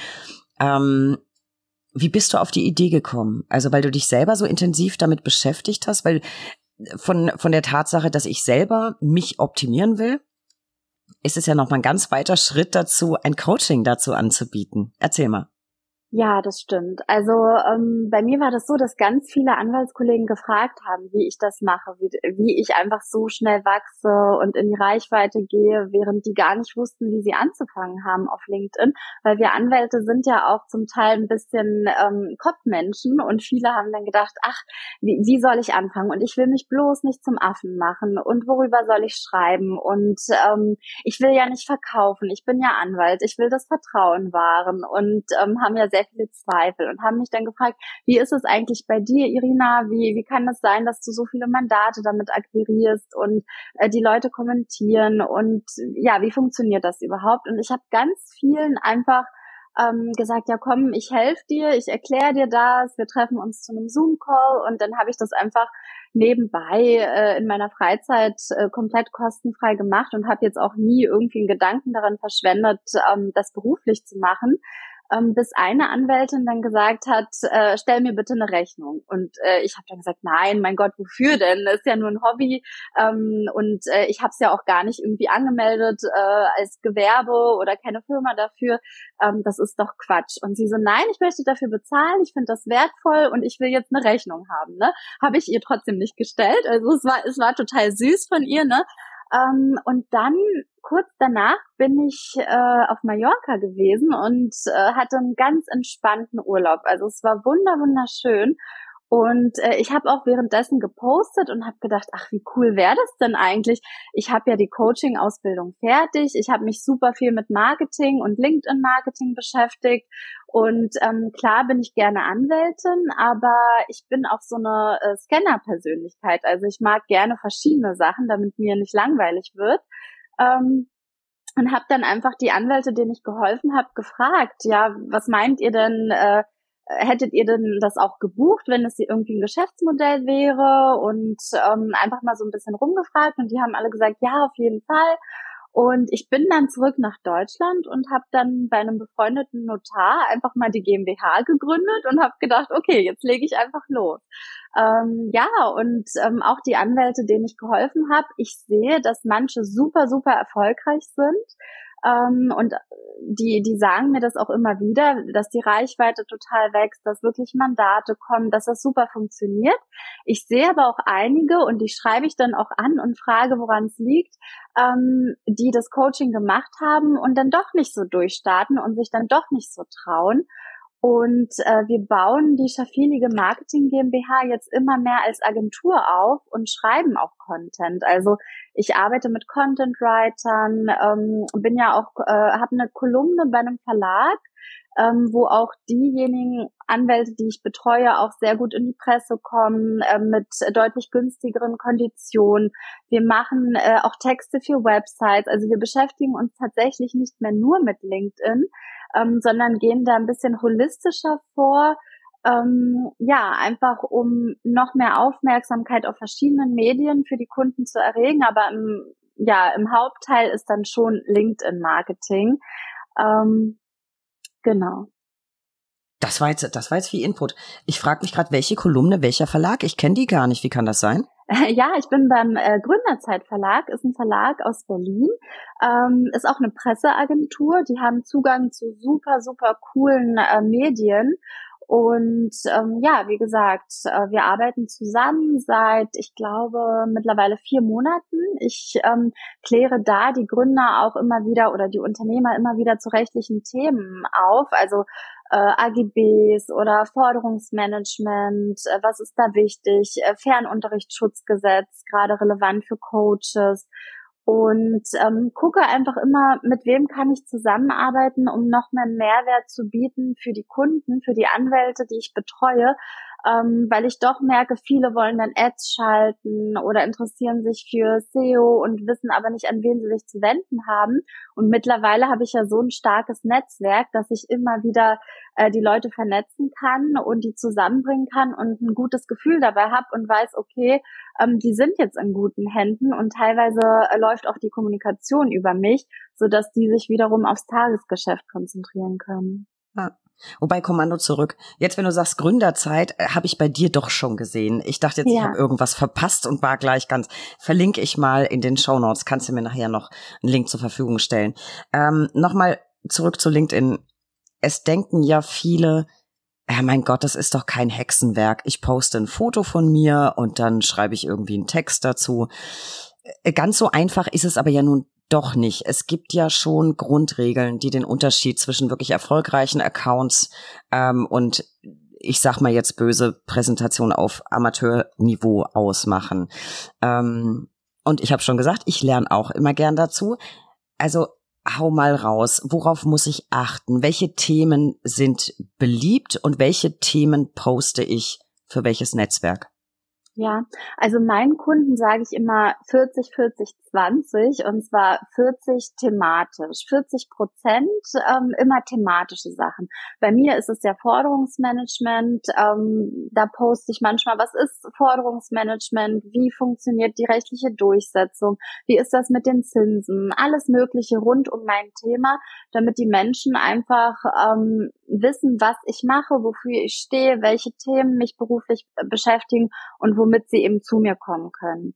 Ähm, wie bist du auf die Idee gekommen? Also weil du dich selber so intensiv damit beschäftigt hast, weil von, von der Tatsache, dass ich selber mich optimieren will, ist es ja noch mal ein ganz weiter Schritt dazu, ein Coaching dazu anzubieten. Erzähl mal. Ja, das stimmt. Also ähm, bei mir war das so, dass ganz viele Anwaltskollegen gefragt haben, wie ich das mache, wie, wie ich einfach so schnell wachse und in die Reichweite gehe, während die gar nicht wussten, wie sie anzufangen haben auf LinkedIn, weil wir Anwälte sind ja auch zum Teil ein bisschen ähm, Kopfmenschen und viele haben dann gedacht, ach, wie, wie soll ich anfangen? Und ich will mich bloß nicht zum Affen machen und worüber soll ich schreiben? Und ähm, ich will ja nicht verkaufen, ich bin ja Anwalt, ich will das Vertrauen wahren und ähm, haben ja sehr viele Zweifel und haben mich dann gefragt, wie ist es eigentlich bei dir, Irina? Wie, wie kann es sein, dass du so viele Mandate damit akquirierst und äh, die Leute kommentieren und ja, wie funktioniert das überhaupt? Und ich habe ganz vielen einfach ähm, gesagt, ja komm, ich helfe dir, ich erkläre dir das, wir treffen uns zu einem Zoom-Call und dann habe ich das einfach nebenbei äh, in meiner Freizeit äh, komplett kostenfrei gemacht und habe jetzt auch nie irgendwie einen Gedanken daran verschwendet, ähm, das beruflich zu machen ähm, bis eine Anwältin dann gesagt hat, äh, stell mir bitte eine Rechnung. Und äh, ich habe dann gesagt, nein, mein Gott, wofür denn? Das ist ja nur ein Hobby ähm, und äh, ich habe es ja auch gar nicht irgendwie angemeldet äh, als Gewerbe oder keine Firma dafür. Ähm, das ist doch Quatsch. Und sie so, nein, ich möchte dafür bezahlen, ich finde das wertvoll und ich will jetzt eine Rechnung haben. Ne? Habe ich ihr trotzdem nicht gestellt. Also es war, es war total süß von ihr, ne? Ähm, und dann kurz danach bin ich äh, auf Mallorca gewesen und äh, hatte einen ganz entspannten Urlaub. Also es war wunder wunderschön. Und äh, ich habe auch währenddessen gepostet und habe gedacht, ach, wie cool wäre das denn eigentlich? Ich habe ja die Coaching-Ausbildung fertig. Ich habe mich super viel mit Marketing und LinkedIn-Marketing beschäftigt. Und ähm, klar bin ich gerne Anwältin, aber ich bin auch so eine äh, Scanner-Persönlichkeit. Also ich mag gerne verschiedene Sachen, damit mir nicht langweilig wird. Ähm, und habe dann einfach die Anwälte, denen ich geholfen habe, gefragt, ja, was meint ihr denn, äh, hättet ihr denn das auch gebucht, wenn es irgendwie ein Geschäftsmodell wäre und ähm, einfach mal so ein bisschen rumgefragt und die haben alle gesagt, ja, auf jeden Fall. Und ich bin dann zurück nach Deutschland und habe dann bei einem befreundeten Notar einfach mal die GmbH gegründet und habe gedacht, okay, jetzt lege ich einfach los. Ähm, ja, und ähm, auch die Anwälte, denen ich geholfen habe, ich sehe, dass manche super, super erfolgreich sind ähm, und die, die sagen mir das auch immer wieder, dass die Reichweite total wächst, dass wirklich Mandate kommen, dass das super funktioniert. Ich sehe aber auch einige und die schreibe ich dann auch an und frage, woran es liegt, ähm, die das Coaching gemacht haben und dann doch nicht so durchstarten und sich dann doch nicht so trauen. Und äh, wir bauen die Schaffilige Marketing GmbH jetzt immer mehr als Agentur auf und schreiben auch Content. Also ich arbeite mit Content Writern, ähm, bin ja auch, äh, habe eine Kolumne bei einem Verlag, ähm, wo auch diejenigen Anwälte, die ich betreue, auch sehr gut in die Presse kommen, äh, mit deutlich günstigeren Konditionen. Wir machen äh, auch Texte für Websites. Also wir beschäftigen uns tatsächlich nicht mehr nur mit LinkedIn, ähm, sondern gehen da ein bisschen holistischer vor. Ähm, ja, einfach um noch mehr Aufmerksamkeit auf verschiedenen Medien für die Kunden zu erregen. Aber im, ja, im Hauptteil ist dann schon LinkedIn-Marketing. Ähm, genau. Das war jetzt, das war jetzt viel Input. Ich frage mich gerade, welche Kolumne, welcher Verlag? Ich kenne die gar nicht. Wie kann das sein? *laughs* Ja, ich bin beim äh, Gründerzeit Verlag, ist ein Verlag aus Berlin, ähm, ist auch eine Presseagentur, die haben Zugang zu super, super coolen äh, Medien und ähm, ja, wie gesagt, äh, wir arbeiten zusammen seit, ich glaube, mittlerweile vier Monaten. Ich ähm, kläre da die Gründer auch immer wieder oder die Unternehmer immer wieder zu rechtlichen Themen auf. Also äh, AGBs oder Forderungsmanagement, äh, was ist da wichtig, äh, Fernunterrichtsschutzgesetz, gerade relevant für Coaches und ähm, gucke einfach immer, mit wem kann ich zusammenarbeiten, um noch mehr Mehrwert zu bieten für die Kunden, für die Anwälte, die ich betreue, ähm, weil ich doch merke, viele wollen dann Ads schalten oder interessieren sich für SEO und wissen aber nicht, an wen sie sich zu wenden haben. Und mittlerweile habe ich ja so ein starkes Netzwerk, dass ich immer wieder äh, die Leute vernetzen kann und die zusammenbringen kann und ein gutes Gefühl dabei habe und weiß, okay, ähm, die sind jetzt in guten Händen und teilweise äh, läuft auch die Kommunikation über mich, so dass die sich wiederum aufs Tagesgeschäft konzentrieren können. Ja. Wobei Kommando zurück. Jetzt, wenn du sagst Gründerzeit, äh, habe ich bei dir doch schon gesehen. Ich dachte jetzt, ja. ich habe irgendwas verpasst und war gleich ganz. Verlinke ich mal in den Show Notes. Kannst du mir nachher noch einen Link zur Verfügung stellen. Ähm, Nochmal zurück zu LinkedIn. es denken ja viele, ja, mein Gott, das ist doch kein Hexenwerk. Ich poste ein Foto von mir und dann schreibe ich irgendwie einen Text dazu. Äh, ganz so einfach ist es aber ja nun doch nicht. Es gibt ja schon Grundregeln, die den Unterschied zwischen wirklich erfolgreichen Accounts ähm, und ich sag mal jetzt böse Präsentation auf Amateurniveau ausmachen. Ähm, und ich habe schon gesagt, ich lerne auch immer gern dazu. Also hau mal raus. Worauf muss ich achten? Welche Themen sind beliebt und welche Themen poste ich für welches Netzwerk? Ja, also meinen Kunden sage ich immer 40, 40, 20 und zwar 40 thematisch, 40 Prozent ähm, immer thematische Sachen. Bei mir ist es ja Forderungsmanagement, ähm, da poste ich manchmal, was ist Forderungsmanagement, wie funktioniert die rechtliche Durchsetzung, wie ist das mit den Zinsen, alles Mögliche rund um mein Thema, damit die Menschen einfach ähm, wissen, was ich mache, wofür ich stehe, welche Themen mich beruflich beschäftigen und womit sie eben zu mir kommen können.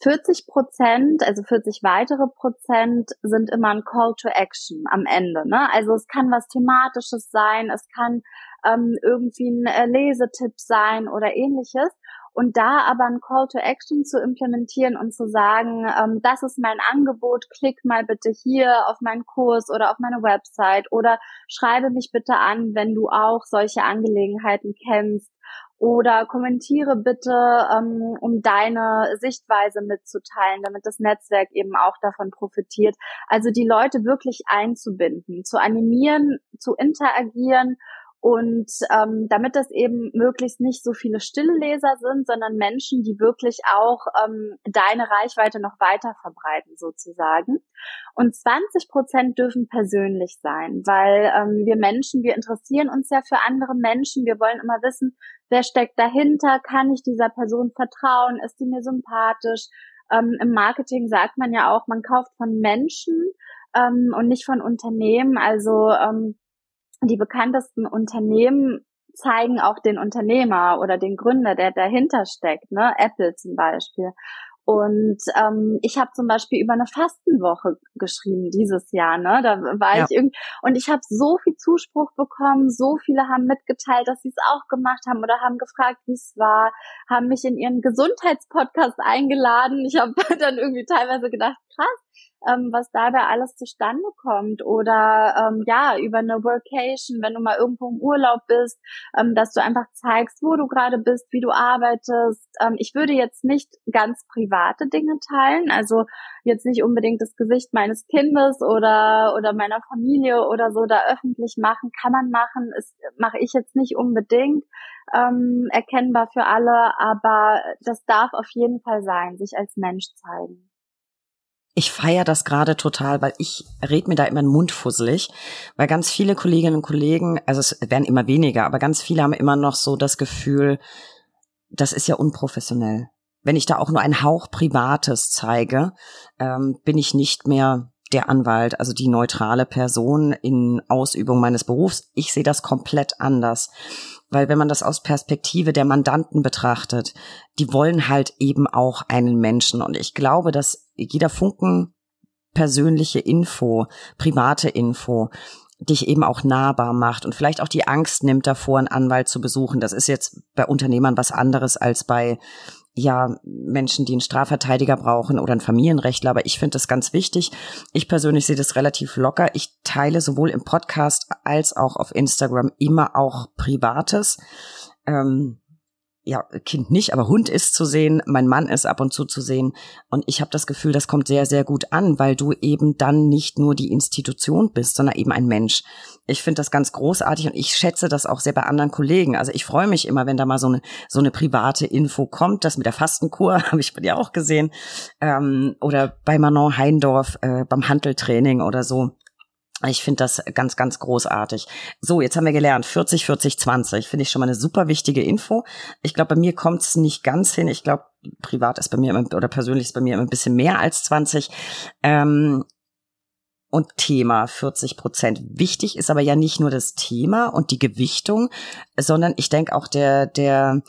40 Prozent, also 40 weitere Prozent sind immer ein Call to Action am Ende. Ne? Also es kann was Thematisches sein, es kann ähm, irgendwie ein äh, Lesetipp sein oder ähnliches. Und da aber ein Call to Action zu implementieren und zu sagen, ähm, das ist mein Angebot, klick mal bitte hier auf meinen Kurs oder auf meine Website oder schreibe mich bitte an, wenn du auch solche Angelegenheiten kennst oder kommentiere bitte, ähm, um deine Sichtweise mitzuteilen, damit das Netzwerk eben auch davon profitiert. Also die Leute wirklich einzubinden, zu animieren, zu interagieren und ähm, damit das eben möglichst nicht so viele stille Leser sind, sondern Menschen, die wirklich auch ähm, deine Reichweite noch weiter verbreiten sozusagen. Und 20 Prozent dürfen persönlich sein, weil ähm, wir Menschen, wir interessieren uns ja für andere Menschen. Wir wollen immer wissen, wer steckt dahinter, kann ich dieser Person vertrauen, ist die mir sympathisch. Ähm, Im Marketing sagt man ja auch, man kauft von Menschen ähm, und nicht von Unternehmen. Also ähm, die bekanntesten Unternehmen zeigen auch den Unternehmer oder den Gründer, der dahinter steckt, ne? Apple zum Beispiel. Und ähm, ich habe zum Beispiel über eine Fastenwoche geschrieben dieses Jahr, ne? Da war ja. ich irgendwie und ich habe so viel Zuspruch bekommen, so viele haben mitgeteilt, dass sie es auch gemacht haben oder haben gefragt, wie es war, haben mich in ihren Gesundheitspodcast eingeladen. Ich habe *laughs* dann irgendwie teilweise gedacht, krass, ähm, was dabei alles zustande kommt oder ähm, ja über eine Workation, wenn du mal irgendwo im Urlaub bist, ähm, dass du einfach zeigst, wo du gerade bist, wie du arbeitest. Ähm, ich würde jetzt nicht ganz private Dinge teilen, also jetzt nicht unbedingt das Gesicht meines Kindes oder oder meiner Familie oder so da öffentlich machen, kann man machen, ist mache ich jetzt nicht unbedingt ähm, erkennbar für alle, aber das darf auf jeden Fall sein, sich als Mensch zeigen ich feiere das gerade total, weil ich red mir da immer den Mund fusselig, weil ganz viele Kolleginnen und Kollegen, also es werden immer weniger, aber ganz viele haben immer noch so das Gefühl, das ist ja unprofessionell. Wenn ich da auch nur ein Hauch Privates zeige, ähm, bin ich nicht mehr der Anwalt, also die neutrale Person in Ausübung meines Berufs. Ich sehe das komplett anders. Weil wenn man das aus Perspektive der Mandanten betrachtet, die wollen halt eben auch einen Menschen. Und ich glaube, dass jeder Funken persönliche Info, private Info, dich eben auch nahbar macht und vielleicht auch die Angst nimmt davor, einen Anwalt zu besuchen. Das ist jetzt bei Unternehmern was anderes als bei ja Menschen, die einen Strafverteidiger brauchen oder einen Familienrechtler. Aber ich finde das ganz wichtig. Ich persönlich sehe das relativ locker. Ich teile sowohl im Podcast als auch auf Instagram immer auch Privates. Ähm, ja, Kind nicht, aber Hund ist zu sehen, mein Mann ist ab und zu zu sehen. Und ich habe das Gefühl, das kommt sehr, sehr gut an, weil du eben dann nicht nur die Institution bist, sondern eben ein Mensch. Ich finde das ganz großartig und ich schätze das auch sehr bei anderen Kollegen. Also ich freue mich immer, wenn da mal so eine, so eine private Info kommt. Das mit der Fastenkur *laughs* habe ich bei dir auch gesehen. Ähm, oder bei Manon Heindorf äh, beim Handeltraining oder so. Ich finde das ganz, ganz großartig. So, jetzt haben wir gelernt, 40, 40, 20. Finde ich schon mal eine super wichtige Info. Ich glaube, bei mir kommt es nicht ganz hin. Ich glaube, privat ist bei mir immer, oder persönlich ist bei mir immer ein bisschen mehr als 20. Ähm, und Thema 40 Prozent. Wichtig ist aber ja nicht nur das Thema und die Gewichtung, sondern ich denke auch der, der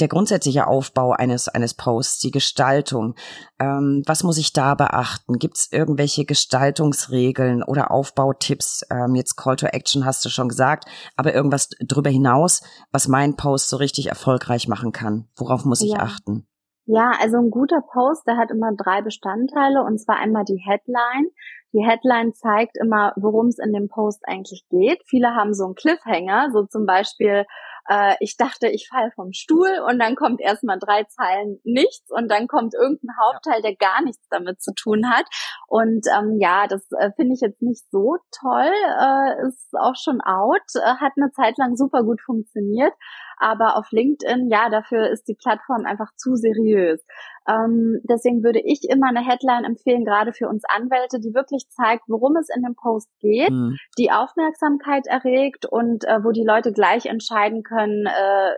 der grundsätzliche Aufbau eines, eines Posts, die Gestaltung. Ähm, was muss ich da beachten? Gibt es irgendwelche Gestaltungsregeln oder Aufbautipps? Ähm, jetzt Call to Action hast du schon gesagt, aber irgendwas drüber hinaus, was mein Post so richtig erfolgreich machen kann? Worauf muss ich ja. achten? Ja, also ein guter Post, der hat immer drei Bestandteile und zwar einmal die Headline. Die Headline zeigt immer, worum es in dem Post eigentlich geht. Viele haben so einen Cliffhanger, so zum Beispiel, äh, ich dachte, ich falle vom Stuhl und dann kommt erstmal drei Zeilen nichts und dann kommt irgendein Hauptteil, der gar nichts damit zu tun hat. Und ähm, ja, das äh, finde ich jetzt nicht so toll, äh, ist auch schon out, äh, hat eine Zeit lang super gut funktioniert. Aber auf LinkedIn, ja, dafür ist die Plattform einfach zu seriös. Ähm, deswegen würde ich immer eine Headline empfehlen, gerade für uns Anwälte, die wirklich zeigt, worum es in dem Post geht, mhm. die Aufmerksamkeit erregt und äh, wo die Leute gleich entscheiden können, äh,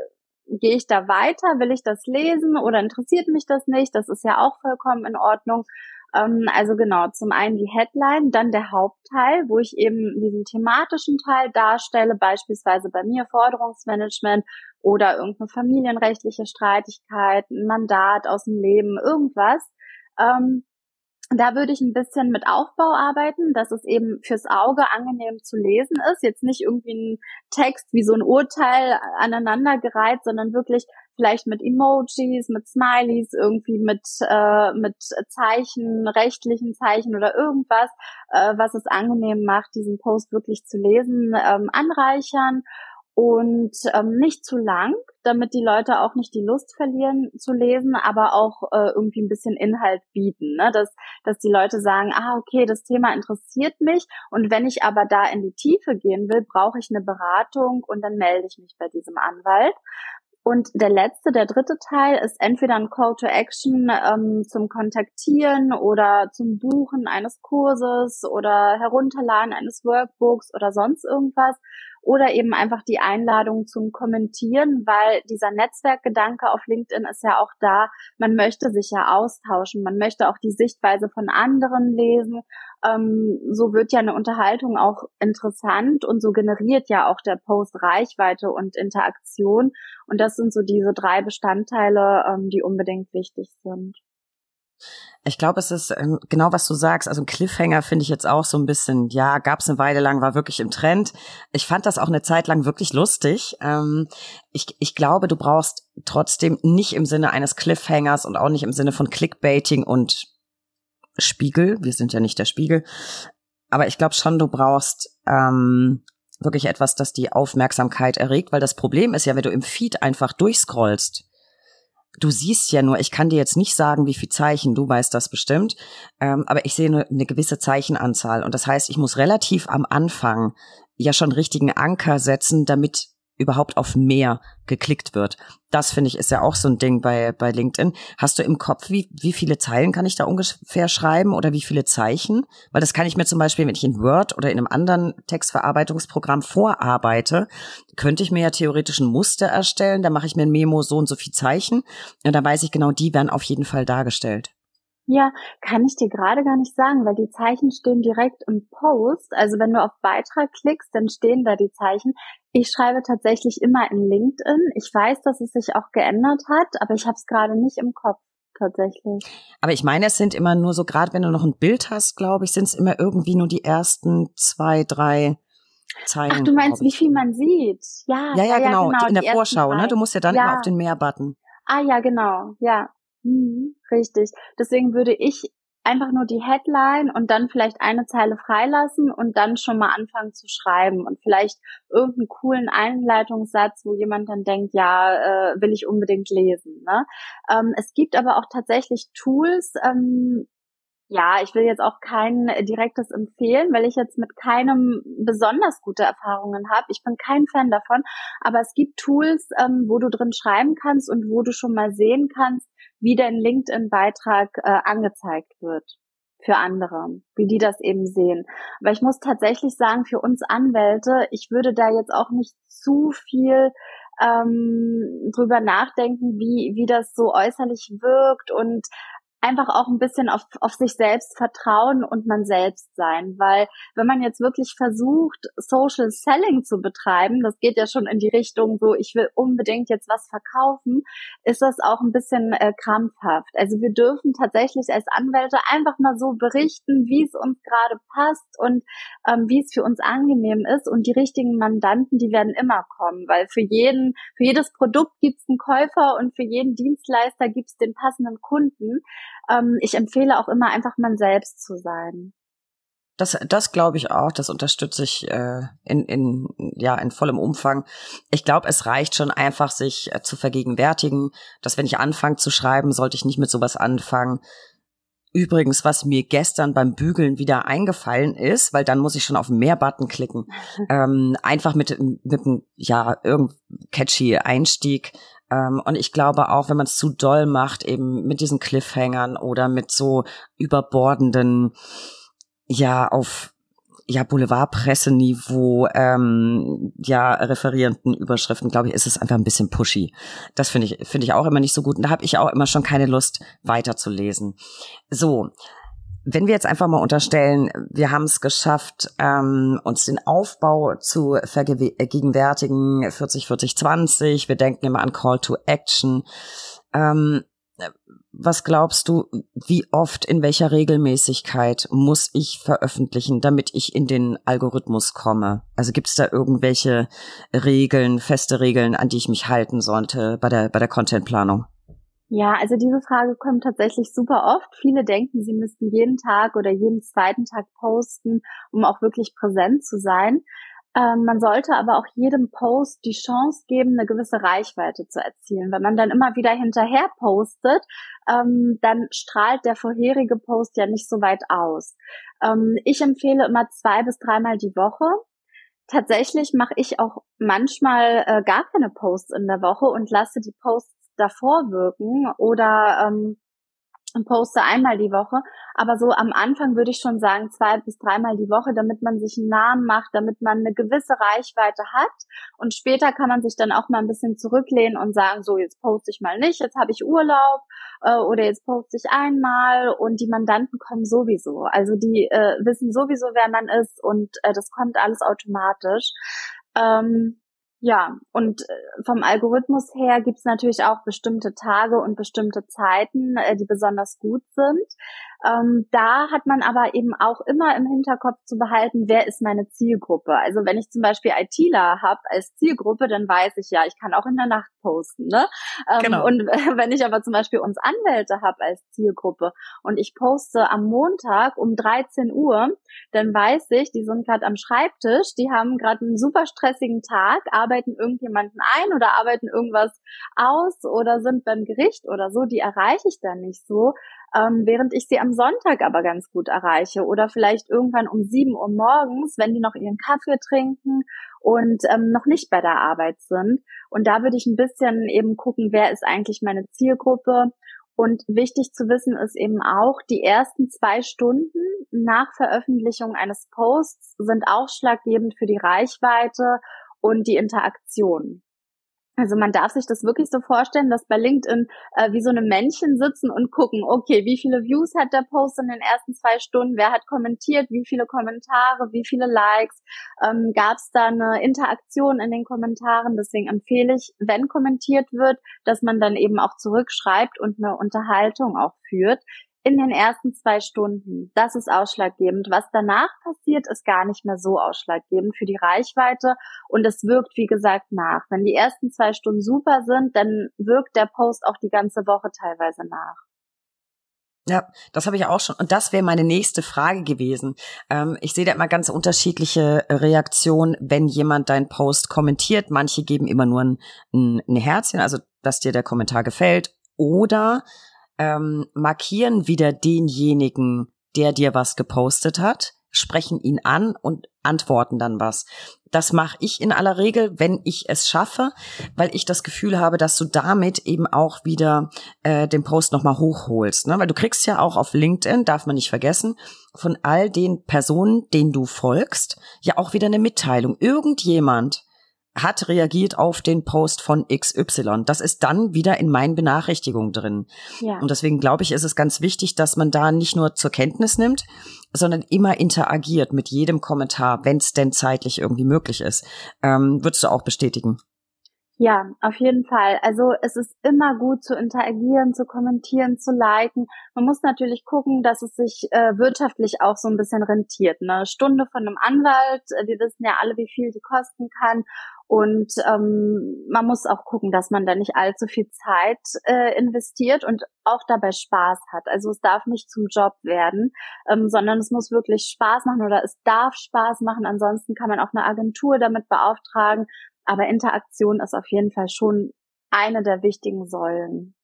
gehe ich da weiter, will ich das lesen oder interessiert mich das nicht? Das ist ja auch vollkommen in Ordnung. Ähm, also genau, zum einen die Headline, dann der Hauptteil, wo ich eben diesen thematischen Teil darstelle, beispielsweise bei mir Forderungsmanagement oder irgendeine familienrechtliche Streitigkeit, ein Mandat aus dem Leben, irgendwas. Ähm, da würde ich ein bisschen mit Aufbau arbeiten, dass es eben fürs Auge angenehm zu lesen ist. Jetzt nicht irgendwie ein Text wie so ein Urteil aneinandergereiht, sondern wirklich vielleicht mit Emojis, mit Smileys, irgendwie mit, äh, mit Zeichen, rechtlichen Zeichen oder irgendwas, äh, was es angenehm macht, diesen Post wirklich zu lesen, ähm, anreichern und ähm, nicht zu lang, damit die Leute auch nicht die Lust verlieren zu lesen, aber auch äh, irgendwie ein bisschen Inhalt bieten, ne? dass, dass die Leute sagen, ah, okay, das Thema interessiert mich und wenn ich aber da in die Tiefe gehen will, brauche ich eine Beratung und dann melde ich mich bei diesem Anwalt. Und der letzte, der dritte Teil ist entweder ein Call to Action ähm, zum Kontaktieren oder zum Buchen eines Kurses oder Herunterladen eines Workbooks oder sonst irgendwas oder eben einfach die Einladung zum Kommentieren, weil dieser Netzwerkgedanke auf LinkedIn ist ja auch da. Man möchte sich ja austauschen, man möchte auch die Sichtweise von anderen lesen. Ähm, so wird ja eine Unterhaltung auch interessant und so generiert ja auch der Post Reichweite und Interaktion. Und das sind so diese drei Bestandteile, ähm, die unbedingt wichtig sind. Ich glaube, es ist ähm, genau, was du sagst. Also ein Cliffhanger finde ich jetzt auch so ein bisschen, ja, gab es eine Weile lang, war wirklich im Trend. Ich fand das auch eine Zeit lang wirklich lustig. Ähm, ich, ich glaube, du brauchst trotzdem nicht im Sinne eines Cliffhangers und auch nicht im Sinne von Clickbaiting und Spiegel. Wir sind ja nicht der Spiegel. Aber ich glaube schon, du brauchst ähm, wirklich etwas, das die Aufmerksamkeit erregt, weil das Problem ist ja, wenn du im Feed einfach durchscrollst, du siehst ja nur, ich kann dir jetzt nicht sagen, wie viel Zeichen, du weißt das bestimmt, ähm, aber ich sehe nur eine gewisse Zeichenanzahl. Und das heißt, ich muss relativ am Anfang ja schon richtigen Anker setzen, damit überhaupt auf mehr geklickt wird. Das finde ich ist ja auch so ein Ding bei, bei LinkedIn. Hast du im Kopf, wie, wie viele Zeilen kann ich da ungefähr schreiben oder wie viele Zeichen? Weil das kann ich mir zum Beispiel, wenn ich in Word oder in einem anderen Textverarbeitungsprogramm vorarbeite, könnte ich mir ja theoretisch ein Muster erstellen. Da mache ich mir ein Memo so und so viel Zeichen und dann weiß ich genau, die werden auf jeden Fall dargestellt. Ja, kann ich dir gerade gar nicht sagen, weil die Zeichen stehen direkt im Post. Also wenn du auf Beitrag klickst, dann stehen da die Zeichen. Ich schreibe tatsächlich immer in LinkedIn. Ich weiß, dass es sich auch geändert hat, aber ich habe es gerade nicht im Kopf tatsächlich. Aber ich meine, es sind immer nur so, gerade wenn du noch ein Bild hast, glaube ich, sind es immer irgendwie nur die ersten zwei, drei Zeilen. Ach, du meinst, wie viel man sieht? Ja, ja, ja, ja genau. genau. In der Vorschau, ne? Du musst ja dann ja. immer auf den Mehr-Button. Ah ja, genau. Ja, Mhm, richtig. Deswegen würde ich einfach nur die Headline und dann vielleicht eine Zeile freilassen und dann schon mal anfangen zu schreiben und vielleicht irgendeinen coolen Einleitungssatz, wo jemand dann denkt, ja, äh, will ich unbedingt lesen. Ne? Ähm, es gibt aber auch tatsächlich Tools, ähm, ja, ich will jetzt auch kein direktes empfehlen, weil ich jetzt mit keinem besonders gute Erfahrungen habe. Ich bin kein Fan davon, aber es gibt Tools, ähm, wo du drin schreiben kannst und wo du schon mal sehen kannst, wie dein LinkedIn-Beitrag äh, angezeigt wird für andere, wie die das eben sehen. Aber ich muss tatsächlich sagen, für uns Anwälte, ich würde da jetzt auch nicht zu viel ähm, drüber nachdenken, wie, wie das so äußerlich wirkt und einfach auch ein bisschen auf, auf sich selbst vertrauen und man selbst sein. Weil wenn man jetzt wirklich versucht, Social Selling zu betreiben, das geht ja schon in die Richtung so, ich will unbedingt jetzt was verkaufen, ist das auch ein bisschen äh, krampfhaft. Also wir dürfen tatsächlich als Anwälte einfach mal so berichten, wie es uns gerade passt und ähm, wie es für uns angenehm ist. Und die richtigen Mandanten, die werden immer kommen, weil für jeden, für jedes Produkt gibt es einen Käufer und für jeden Dienstleister gibt es den passenden Kunden ähm, ich empfehle auch immer einfach man selbst zu sein. Das, das glaube ich auch. Das unterstütze ich äh, in, in, ja, in vollem Umfang. Ich glaube, es reicht schon einfach, sich äh, zu vergegenwärtigen, dass wenn ich anfange zu schreiben, sollte ich nicht mit sowas anfangen. Übrigens, was mir gestern beim Bügeln wieder eingefallen ist, weil dann muss ich schon auf den Mehr-Button klicken, *laughs* ähm, einfach mit, mit einem, ja, irgend catchy Einstieg ähm, und ich glaube auch, wenn man es zu doll macht, eben mit diesen Cliffhangern oder mit so überbordenden, ja, auf ja, Boulevardpresseniveau, ähm, ja, referierenden Überschriften, glaube ich, ist es einfach ein bisschen pushy. Das finde ich, finde ich auch immer nicht so gut. Und da habe ich auch immer schon keine Lust, weiterzulesen. So, wenn wir jetzt einfach mal unterstellen, wir haben es geschafft, ähm, uns den Aufbau zu vergegenwärtigen, 40, 40, 20, wir denken immer an Call to Action. Ähm, was glaubst du, wie oft, in welcher Regelmäßigkeit muss ich veröffentlichen, damit ich in den Algorithmus komme? Also gibt es da irgendwelche Regeln, feste Regeln, an die ich mich halten sollte bei der, bei der Contentplanung? Ja, also diese Frage kommt tatsächlich super oft. Viele denken, sie müssten jeden Tag oder jeden zweiten Tag posten, um auch wirklich präsent zu sein. Ähm, man sollte aber auch jedem Post die Chance geben, eine gewisse Reichweite zu erzielen. Wenn man dann immer wieder hinterher postet, ähm, dann strahlt der vorherige Post ja nicht so weit aus. Ähm, ich empfehle immer zwei bis dreimal die Woche. Tatsächlich mache ich auch manchmal äh, gar keine Posts in der Woche und lasse die Posts davor wirken oder ähm, poste einmal die Woche. Aber so am Anfang würde ich schon sagen, zwei bis dreimal die Woche, damit man sich einen Namen macht, damit man eine gewisse Reichweite hat. Und später kann man sich dann auch mal ein bisschen zurücklehnen und sagen, so jetzt poste ich mal nicht, jetzt habe ich Urlaub äh, oder jetzt poste ich einmal und die Mandanten kommen sowieso. Also die äh, wissen sowieso, wer man ist und äh, das kommt alles automatisch. Ähm, ja, und äh, vom Algorithmus her gibt's natürlich auch bestimmte Tage und bestimmte Zeiten, äh, die besonders gut sind. Ähm, da hat man aber eben auch immer im Hinterkopf zu behalten, wer ist meine Zielgruppe. Also wenn ich zum Beispiel ITler habe als Zielgruppe, dann weiß ich ja, ich kann auch in der Nacht posten. Ne? Ähm, genau. Und *laughs* wenn ich aber zum Beispiel uns Anwälte habe als Zielgruppe und ich poste am Montag um 13 Uhr, dann weiß ich, die sind gerade am Schreibtisch, die haben gerade einen super stressigen Tag, arbeiten irgendjemanden ein oder arbeiten irgendwas aus oder sind beim Gericht oder so, die erreiche ich dann nicht so, ähm, während ich sie am Sonntag aber ganz gut erreiche oder vielleicht irgendwann um sieben Uhr morgens, wenn die noch ihren Kaffee trinken und ähm, noch nicht bei der Arbeit sind. Und da würde ich ein bisschen eben gucken, wer ist eigentlich meine Zielgruppe. Und wichtig zu wissen ist eben auch, die ersten zwei Stunden nach Veröffentlichung eines Posts sind ausschlaggebend für die Reichweite und die Interaktion. Also man darf sich das wirklich so vorstellen, dass bei LinkedIn äh, wie so eine Männchen sitzen und gucken, okay, wie viele Views hat der Post in den ersten zwei Stunden, wer hat kommentiert, wie viele Kommentare, wie viele Likes, ähm, gab es da eine Interaktion in den Kommentaren. Deswegen empfehle ich, wenn kommentiert wird, dass man dann eben auch zurückschreibt und eine Unterhaltung auch führt in den ersten zwei Stunden. Das ist ausschlaggebend. Was danach passiert, ist gar nicht mehr so ausschlaggebend für die Reichweite und es wirkt, wie gesagt, nach. Wenn die ersten zwei Stunden super sind, dann wirkt der Post auch die ganze Woche teilweise nach. Ja, das habe ich auch schon. Und das wäre meine nächste Frage gewesen. Ähm, ich sehe da immer ganz unterschiedliche Reaktionen, wenn jemand deinen Post kommentiert. Manche geben immer nur ein, ein, ein Herzchen, also dass dir der Kommentar gefällt. Oder ähm, markieren wieder denjenigen, der dir was gepostet hat, sprechen ihn an und antworten dann was. Das mache ich in aller Regel, wenn ich es schaffe, weil ich das Gefühl habe, dass du damit eben auch wieder äh, den Post nochmal hochholst. Ne? Weil du kriegst ja auch auf LinkedIn, darf man nicht vergessen, von all den Personen, denen du folgst, ja auch wieder eine Mitteilung. Irgendjemand hat reagiert auf den Post von XY. Das ist dann wieder in meinen Benachrichtigungen drin. Ja. Und deswegen glaube ich, ist es ganz wichtig, dass man da nicht nur zur Kenntnis nimmt, sondern immer interagiert mit jedem Kommentar, wenn es denn zeitlich irgendwie möglich ist. Ähm, würdest du auch bestätigen? Ja, auf jeden Fall. Also es ist immer gut zu interagieren, zu kommentieren, zu liken. Man muss natürlich gucken, dass es sich äh, wirtschaftlich auch so ein bisschen rentiert. Eine Stunde von einem Anwalt, äh, wir wissen ja alle, wie viel die kosten kann. Und ähm, man muss auch gucken, dass man da nicht allzu viel Zeit äh, investiert und auch dabei Spaß hat. Also es darf nicht zum Job werden, ähm, sondern es muss wirklich Spaß machen oder es darf Spaß machen. Ansonsten kann man auch eine Agentur damit beauftragen. Aber Interaktion ist auf jeden Fall schon eine der wichtigen Säulen.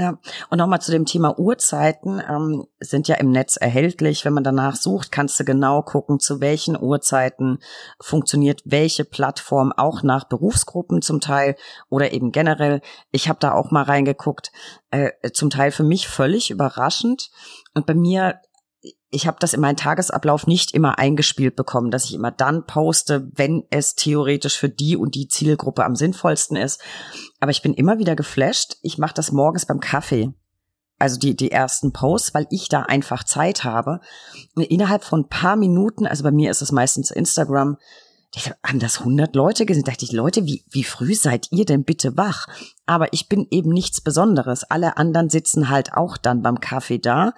Ja, und nochmal zu dem Thema Uhrzeiten, ähm, sind ja im Netz erhältlich. Wenn man danach sucht, kannst du genau gucken, zu welchen Uhrzeiten funktioniert welche Plattform, auch nach Berufsgruppen zum Teil oder eben generell. Ich habe da auch mal reingeguckt, äh, zum Teil für mich völlig überraschend. Und bei mir ich habe das in meinen Tagesablauf nicht immer eingespielt bekommen, dass ich immer dann poste, wenn es theoretisch für die und die Zielgruppe am sinnvollsten ist. Aber ich bin immer wieder geflasht. Ich mache das morgens beim Kaffee. Also die, die ersten Posts, weil ich da einfach Zeit habe. innerhalb von ein paar Minuten, also bei mir ist es meistens Instagram, haben das 100 Leute gesehen. Da dachte ich, Leute, wie, wie früh seid ihr denn bitte wach? Aber ich bin eben nichts Besonderes. Alle anderen sitzen halt auch dann beim Kaffee da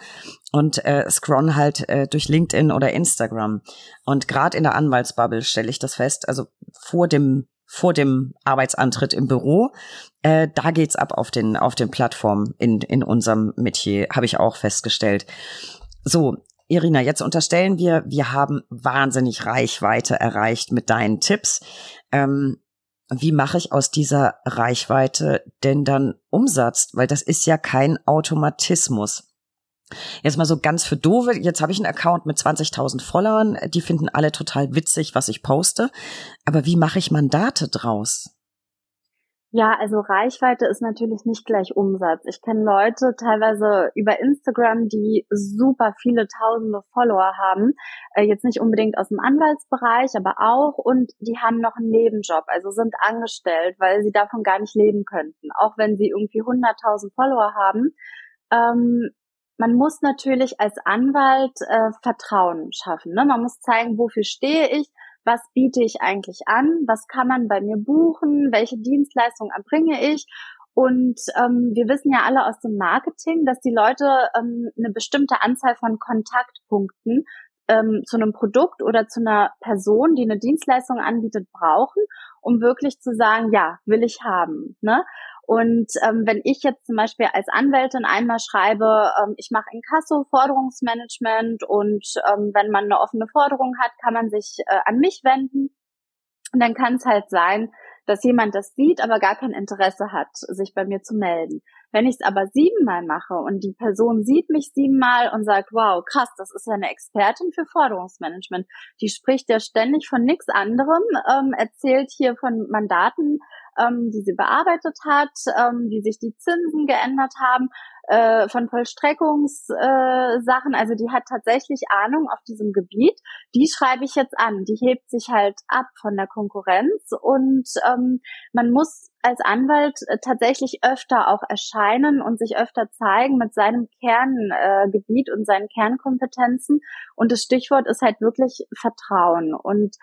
und äh, scrollen halt äh, durch LinkedIn oder Instagram. Und gerade in der Anwaltsbubble stelle ich das fest. Also vor dem vor dem Arbeitsantritt im Büro, äh, da geht's ab auf den auf den Plattformen in in unserem Metier, habe ich auch festgestellt. So, Irina, jetzt unterstellen wir, wir haben wahnsinnig Reichweite erreicht mit deinen Tipps. Ähm, wie mache ich aus dieser Reichweite denn dann Umsatz? Weil das ist ja kein Automatismus. Jetzt mal so ganz für doofe, jetzt habe ich einen Account mit 20.000 Followern, die finden alle total witzig, was ich poste. Aber wie mache ich Mandate draus? Ja, also Reichweite ist natürlich nicht gleich Umsatz. Ich kenne Leute teilweise über Instagram, die super viele tausende Follower haben. Äh, jetzt nicht unbedingt aus dem Anwaltsbereich, aber auch. Und die haben noch einen Nebenjob, also sind angestellt, weil sie davon gar nicht leben könnten. Auch wenn sie irgendwie 100.000 Follower haben. Ähm, man muss natürlich als Anwalt äh, Vertrauen schaffen. Ne? Man muss zeigen, wofür stehe ich was biete ich eigentlich an, was kann man bei mir buchen, welche Dienstleistungen erbringe ich. Und ähm, wir wissen ja alle aus dem Marketing, dass die Leute ähm, eine bestimmte Anzahl von Kontaktpunkten ähm, zu einem Produkt oder zu einer Person, die eine Dienstleistung anbietet, brauchen, um wirklich zu sagen, ja, will ich haben. Ne? Und ähm, wenn ich jetzt zum Beispiel als Anwältin einmal schreibe, ähm, ich mache Inkasso, Forderungsmanagement und ähm, wenn man eine offene Forderung hat, kann man sich äh, an mich wenden. Und dann kann es halt sein, dass jemand das sieht, aber gar kein Interesse hat, sich bei mir zu melden. Wenn ich es aber siebenmal mache und die Person sieht mich siebenmal und sagt, wow, krass, das ist ja eine Expertin für Forderungsmanagement, die spricht ja ständig von nichts anderem, ähm, erzählt hier von Mandaten, ähm, die sie bearbeitet hat, ähm, wie sich die Zinsen geändert haben, äh, von Vollstreckungssachen. Äh, also die hat tatsächlich Ahnung auf diesem Gebiet. Die schreibe ich jetzt an. Die hebt sich halt ab von der Konkurrenz und ähm, man muss als Anwalt äh, tatsächlich öfter auch erscheinen und sich öfter zeigen mit seinem Kerngebiet äh, und seinen Kernkompetenzen. Und das Stichwort ist halt wirklich Vertrauen. Und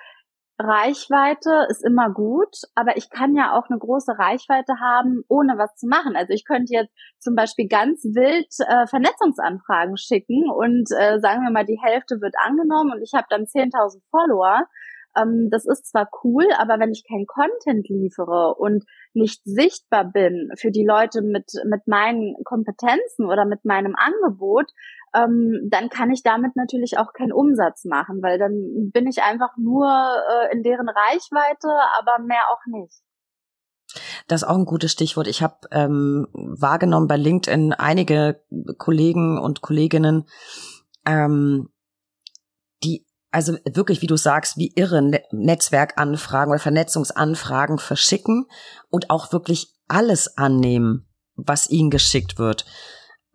Reichweite ist immer gut, aber ich kann ja auch eine große Reichweite haben, ohne was zu machen. Also ich könnte jetzt zum Beispiel ganz wild äh, Vernetzungsanfragen schicken und äh, sagen wir mal, die Hälfte wird angenommen und ich habe dann 10.000 Follower. Ähm, das ist zwar cool, aber wenn ich kein Content liefere und nicht sichtbar bin für die Leute mit, mit meinen Kompetenzen oder mit meinem Angebot, ähm, dann kann ich damit natürlich auch keinen Umsatz machen, weil dann bin ich einfach nur äh, in deren Reichweite, aber mehr auch nicht. Das ist auch ein gutes Stichwort. Ich habe ähm, wahrgenommen bei LinkedIn einige Kollegen und Kolleginnen, ähm, die also wirklich, wie du sagst, wie irre ne Netzwerkanfragen oder Vernetzungsanfragen verschicken und auch wirklich alles annehmen, was ihnen geschickt wird.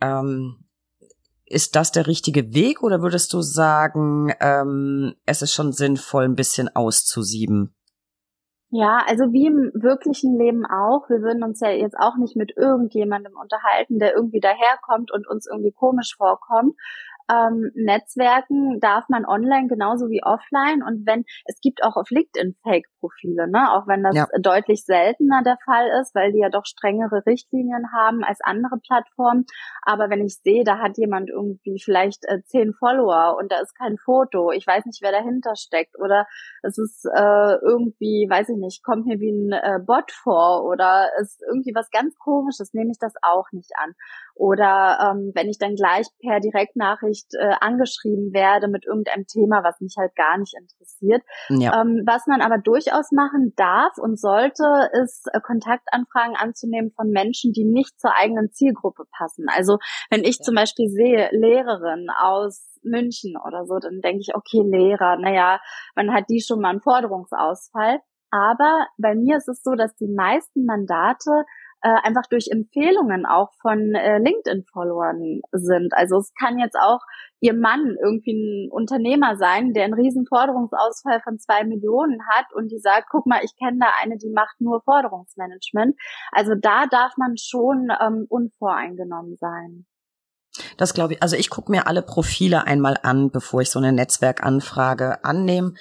Ähm, ist das der richtige Weg oder würdest du sagen, ähm, es ist schon sinnvoll, ein bisschen auszusieben? Ja, also wie im wirklichen Leben auch. Wir würden uns ja jetzt auch nicht mit irgendjemandem unterhalten, der irgendwie daherkommt und uns irgendwie komisch vorkommt, ähm, Netzwerken darf man online genauso wie offline. Und wenn, es gibt auch auf LinkedIn Fake-Profile, ne? Auch wenn das ja. deutlich seltener der Fall ist, weil die ja doch strengere Richtlinien haben als andere Plattformen. Aber wenn ich sehe, da hat jemand irgendwie vielleicht äh, zehn Follower und da ist kein Foto, ich weiß nicht, wer dahinter steckt, oder es ist äh, irgendwie, weiß ich nicht, kommt mir wie ein äh, Bot vor oder ist irgendwie was ganz komisches, nehme ich das auch nicht an. Oder ähm, wenn ich dann gleich per Direktnachricht äh, angeschrieben werde mit irgendeinem Thema, was mich halt gar nicht interessiert. Ja. Ähm, was man aber durchaus machen darf und sollte, ist äh, Kontaktanfragen anzunehmen von Menschen, die nicht zur eigenen Zielgruppe passen. Also wenn ich ja. zum Beispiel sehe, Lehrerin aus München oder so, dann denke ich, okay, Lehrer, naja, man hat die schon mal einen Forderungsausfall. Aber bei mir ist es so, dass die meisten Mandate äh, einfach durch Empfehlungen auch von äh, LinkedIn-Followern sind. Also es kann jetzt auch ihr Mann irgendwie ein Unternehmer sein, der einen riesen Forderungsausfall von zwei Millionen hat und die sagt, guck mal, ich kenne da eine, die macht nur Forderungsmanagement. Also da darf man schon ähm, unvoreingenommen sein. Das glaube ich. Also ich gucke mir alle Profile einmal an, bevor ich so eine Netzwerkanfrage annehme.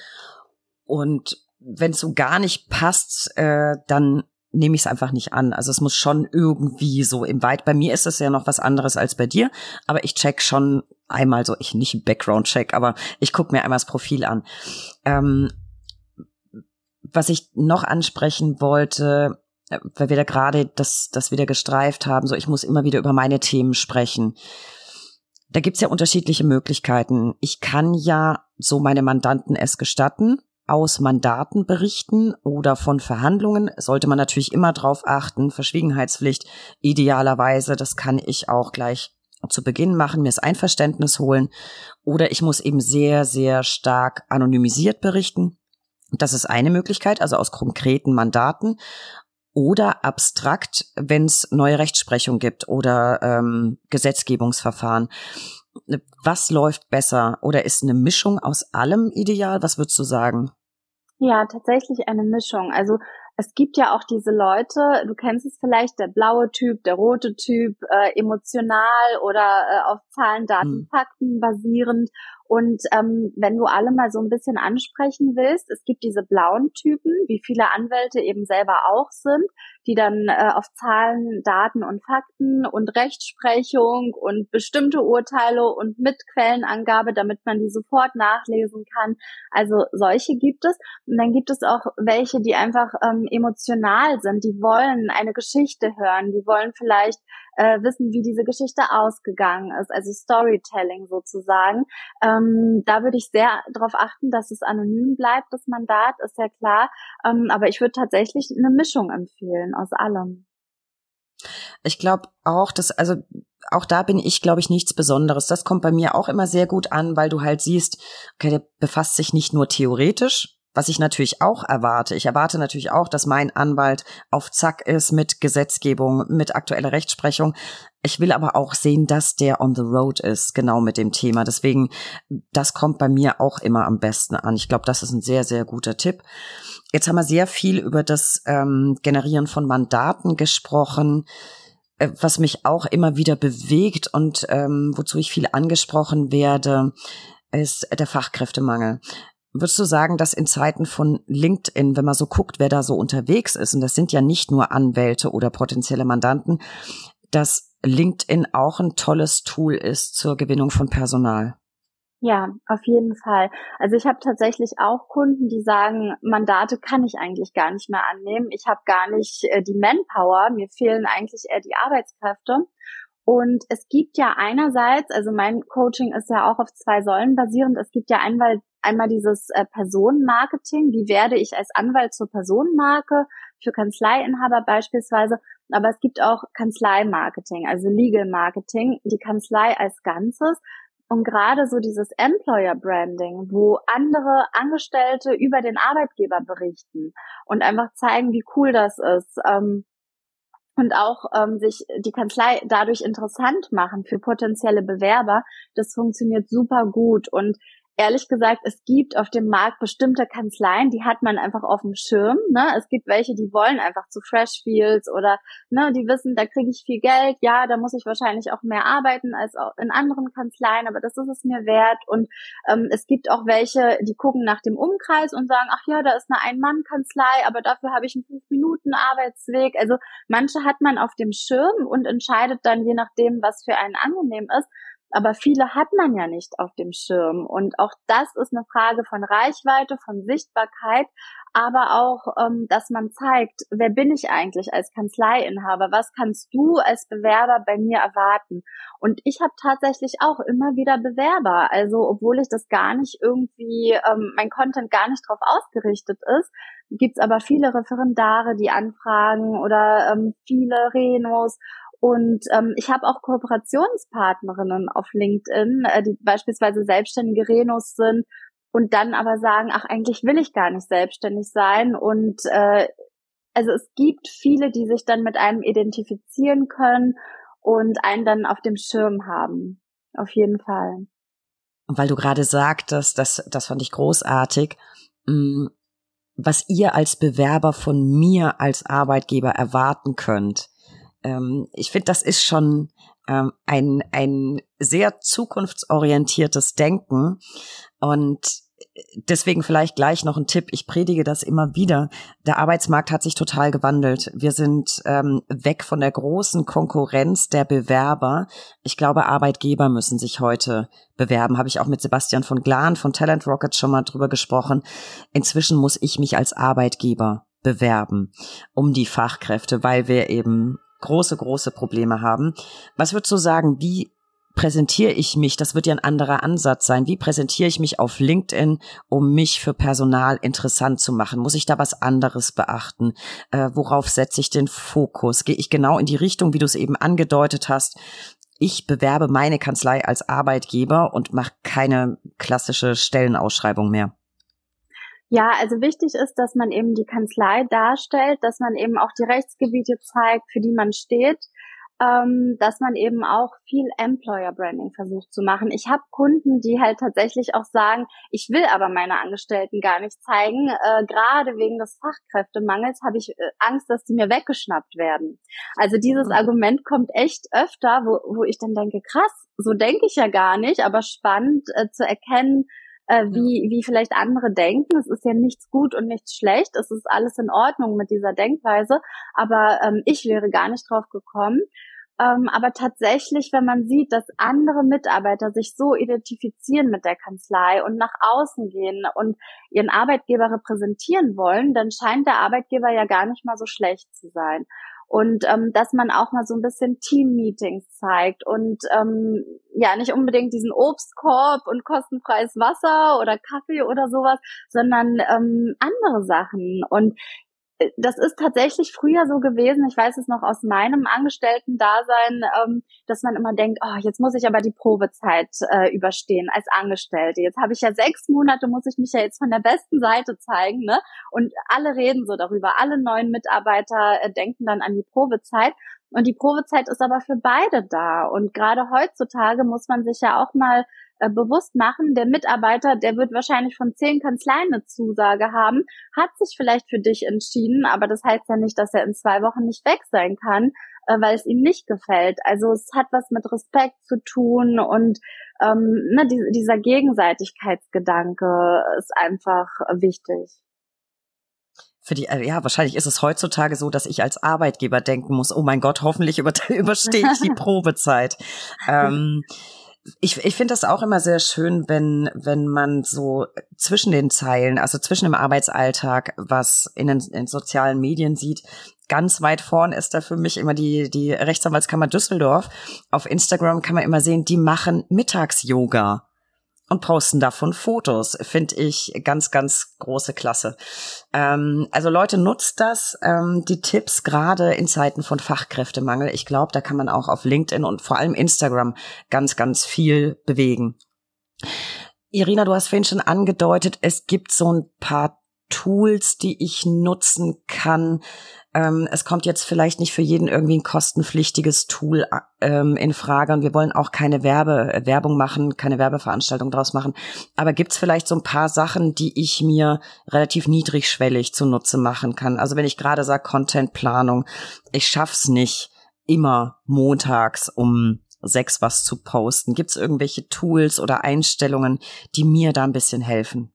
Und wenn es so gar nicht passt, äh, dann nehme ich es einfach nicht an. Also es muss schon irgendwie so im Weit. Bei mir ist es ja noch was anderes als bei dir, aber ich check schon einmal so, ich nicht Background-Check, aber ich gucke mir einmal das Profil an. Ähm, was ich noch ansprechen wollte, äh, weil wir da gerade das, das wieder gestreift haben, so ich muss immer wieder über meine Themen sprechen. Da gibt's ja unterschiedliche Möglichkeiten. Ich kann ja so meine Mandanten es gestatten, aus Mandaten berichten oder von Verhandlungen, sollte man natürlich immer drauf achten. Verschwiegenheitspflicht idealerweise, das kann ich auch gleich zu Beginn machen, mir das Einverständnis holen. Oder ich muss eben sehr, sehr stark anonymisiert berichten. Das ist eine Möglichkeit, also aus konkreten Mandaten. Oder abstrakt, wenn es neue Rechtsprechung gibt oder ähm, Gesetzgebungsverfahren. Was läuft besser? Oder ist eine Mischung aus allem ideal? Was würdest du sagen? Ja, tatsächlich eine Mischung. Also es gibt ja auch diese Leute, du kennst es vielleicht, der blaue Typ, der rote Typ, äh, emotional oder äh, auf Zahlen, Daten, hm. Fakten basierend. Und ähm, wenn du alle mal so ein bisschen ansprechen willst, es gibt diese blauen Typen, wie viele Anwälte eben selber auch sind, die dann äh, auf Zahlen, Daten und Fakten und Rechtsprechung und bestimmte Urteile und mit Quellenangabe, damit man die sofort nachlesen kann. Also solche gibt es. Und dann gibt es auch welche, die einfach ähm, emotional sind, die wollen eine Geschichte hören, die wollen vielleicht äh, wissen, wie diese Geschichte ausgegangen ist, also Storytelling sozusagen. Ähm, da würde ich sehr darauf achten, dass es anonym bleibt, das Mandat, ist ja klar. Ähm, aber ich würde tatsächlich eine Mischung empfehlen aus allem. Ich glaube auch, dass, also auch da bin ich, glaube ich, nichts Besonderes. Das kommt bei mir auch immer sehr gut an, weil du halt siehst, okay, der befasst sich nicht nur theoretisch was ich natürlich auch erwarte. Ich erwarte natürlich auch, dass mein Anwalt auf Zack ist mit Gesetzgebung, mit aktueller Rechtsprechung. Ich will aber auch sehen, dass der on the road ist, genau mit dem Thema. Deswegen, das kommt bei mir auch immer am besten an. Ich glaube, das ist ein sehr, sehr guter Tipp. Jetzt haben wir sehr viel über das ähm, Generieren von Mandaten gesprochen äh, was mich auch immer wieder bewegt und ähm, wozu ich viel angesprochen werde, ist der Fachkräftemangel. Würdest du sagen, dass in Zeiten von LinkedIn, wenn man so guckt, wer da so unterwegs ist, und das sind ja nicht nur Anwälte oder potenzielle Mandanten, dass LinkedIn auch ein tolles Tool ist zur Gewinnung von Personal? Ja, auf jeden Fall. Also ich habe tatsächlich auch Kunden, die sagen, Mandate kann ich eigentlich gar nicht mehr annehmen. Ich habe gar nicht äh, die Manpower, mir fehlen eigentlich eher die Arbeitskräfte. Und es gibt ja einerseits, also mein Coaching ist ja auch auf zwei Säulen basierend. Es gibt ja einmal, einmal dieses äh, Personenmarketing. Wie werde ich als Anwalt zur Personenmarke für Kanzleiinhaber beispielsweise? Aber es gibt auch Kanzleimarketing, also Legal Marketing, die Kanzlei als Ganzes. Und gerade so dieses Employer Branding, wo andere Angestellte über den Arbeitgeber berichten und einfach zeigen, wie cool das ist. Ähm, und auch ähm, sich die Kanzlei dadurch interessant machen für potenzielle Bewerber, das funktioniert super gut. Und ehrlich gesagt, es gibt auf dem Markt bestimmte Kanzleien, die hat man einfach auf dem Schirm. Ne? Es gibt welche, die wollen einfach zu Freshfields oder ne, die wissen, da kriege ich viel Geld. Ja, da muss ich wahrscheinlich auch mehr arbeiten als in anderen Kanzleien, aber das ist es mir wert. Und ähm, es gibt auch welche, die gucken nach dem Umkreis und sagen, ach ja, da ist eine Ein-Mann-Kanzlei, aber dafür habe ich einen fünf Minuten Arbeitsweg. Also manche hat man auf dem Schirm und entscheidet dann je nachdem, was für einen angenehm ist. Aber viele hat man ja nicht auf dem Schirm. Und auch das ist eine Frage von Reichweite, von Sichtbarkeit, aber auch, ähm, dass man zeigt, wer bin ich eigentlich als Kanzleiinhaber? Was kannst du als Bewerber bei mir erwarten? Und ich habe tatsächlich auch immer wieder Bewerber. Also obwohl ich das gar nicht irgendwie, ähm, mein Content gar nicht darauf ausgerichtet ist, gibt's aber viele Referendare, die anfragen oder ähm, viele Renos und ähm, ich habe auch Kooperationspartnerinnen auf LinkedIn, äh, die beispielsweise selbstständige Renos sind und dann aber sagen, ach, eigentlich will ich gar nicht selbstständig sein. Und äh, also es gibt viele, die sich dann mit einem identifizieren können und einen dann auf dem Schirm haben. Auf jeden Fall. Und weil du gerade sagtest, das, das fand ich großartig, mm, was ihr als Bewerber von mir als Arbeitgeber erwarten könnt ähm, ich finde, das ist schon ähm, ein, ein sehr zukunftsorientiertes Denken und deswegen vielleicht gleich noch ein Tipp. Ich predige das immer wieder. Der Arbeitsmarkt hat sich total gewandelt. Wir sind ähm, weg von der großen Konkurrenz der Bewerber. Ich glaube, Arbeitgeber müssen sich heute bewerben. Habe ich auch mit Sebastian von Glan von Talent Rocket schon mal drüber gesprochen. Inzwischen muss ich mich als Arbeitgeber bewerben um die Fachkräfte, weil wir eben große, große Probleme haben. Was würdest du sagen, wie präsentiere ich mich? Das wird ja ein anderer Ansatz sein. Wie präsentiere ich mich auf LinkedIn, um mich für Personal interessant zu machen? Muss ich da was anderes beachten? Äh, worauf setze ich den Fokus? Gehe ich genau in die Richtung, wie du es eben angedeutet hast? Ich bewerbe meine Kanzlei als Arbeitgeber und mache keine klassische Stellenausschreibung mehr. Ja, also wichtig ist, dass man eben die Kanzlei darstellt, dass man eben auch die Rechtsgebiete zeigt, für die man steht, ähm, dass man eben auch viel Employer Branding versucht zu machen. Ich habe Kunden, die halt tatsächlich auch sagen, ich will aber meine Angestellten gar nicht zeigen. Äh, Gerade wegen des Fachkräftemangels habe ich äh, Angst, dass die mir weggeschnappt werden. Also dieses mhm. Argument kommt echt öfter, wo, wo ich dann denke, krass, so denke ich ja gar nicht, aber spannend äh, zu erkennen, äh, wie, wie vielleicht andere denken. Es ist ja nichts gut und nichts schlecht. Es ist alles in Ordnung mit dieser Denkweise. Aber ähm, ich wäre gar nicht drauf gekommen. Ähm, aber tatsächlich, wenn man sieht, dass andere Mitarbeiter sich so identifizieren mit der Kanzlei und nach außen gehen und ihren Arbeitgeber repräsentieren wollen, dann scheint der Arbeitgeber ja gar nicht mal so schlecht zu sein und ähm, dass man auch mal so ein bisschen Team-Meetings zeigt und ähm, ja nicht unbedingt diesen Obstkorb und kostenfreies Wasser oder Kaffee oder sowas, sondern ähm, andere Sachen. Und das ist tatsächlich früher so gewesen, ich weiß es noch aus meinem Angestellten-Dasein, ähm, dass man immer denkt, oh, jetzt muss ich aber die Probezeit äh, überstehen als Angestellte. Jetzt habe ich ja sechs Monate, muss ich mich ja jetzt von der besten Seite zeigen, ne? Und alle reden so darüber. Alle neuen Mitarbeiter äh, denken dann an die Probezeit. Und die Probezeit ist aber für beide da. Und gerade heutzutage muss man sich ja auch mal äh, bewusst machen, der Mitarbeiter, der wird wahrscheinlich von zehn Kanzleien eine Zusage haben, hat sich vielleicht für dich entschieden, aber das heißt ja nicht, dass er in zwei Wochen nicht weg sein kann, äh, weil es ihm nicht gefällt. Also es hat was mit Respekt zu tun und ähm, ne, die, dieser Gegenseitigkeitsgedanke ist einfach wichtig für die, äh, ja, wahrscheinlich ist es heutzutage so, dass ich als Arbeitgeber denken muss, oh mein Gott, hoffentlich über, *laughs* überstehe ich die *laughs* Probezeit. ähm, ich, ich finde das auch immer sehr schön, wenn, wenn man so zwischen den Zeilen, also zwischen dem Arbeitsalltag, was in den in sozialen Medien sieht, ganz weit vorn ist da für mich immer die, die Rechtsanwaltskammer Düsseldorf. Auf Instagram kann man immer sehen, die machen Mittags-Yoga und posten davon Fotos. Finde ich ganz, ganz große Klasse. Ähm, also Leute, nutzt das, ähm, die Tipps gerade in Zeiten von Fachkräftemangel. Ich glaube, da kann man auch auf LinkedIn und vor allem Instagram ganz, ganz viel bewegen. Irina, du hast vorhin schon angedeutet, es gibt so ein paar Tools, die ich nutzen kann. Ähm, es kommt jetzt vielleicht nicht für jeden irgendwie ein kostenpflichtiges Tool ähm, in Frage und wir wollen auch keine Werbe, äh, Werbung machen, keine Werbeveranstaltung draus machen. Aber gibt's vielleicht so ein paar Sachen, die ich mir relativ niedrigschwellig zunutze machen kann? Also wenn ich gerade sage Contentplanung, ich schaff's nicht immer montags um sechs was zu posten. Gibt's irgendwelche Tools oder Einstellungen, die mir da ein bisschen helfen?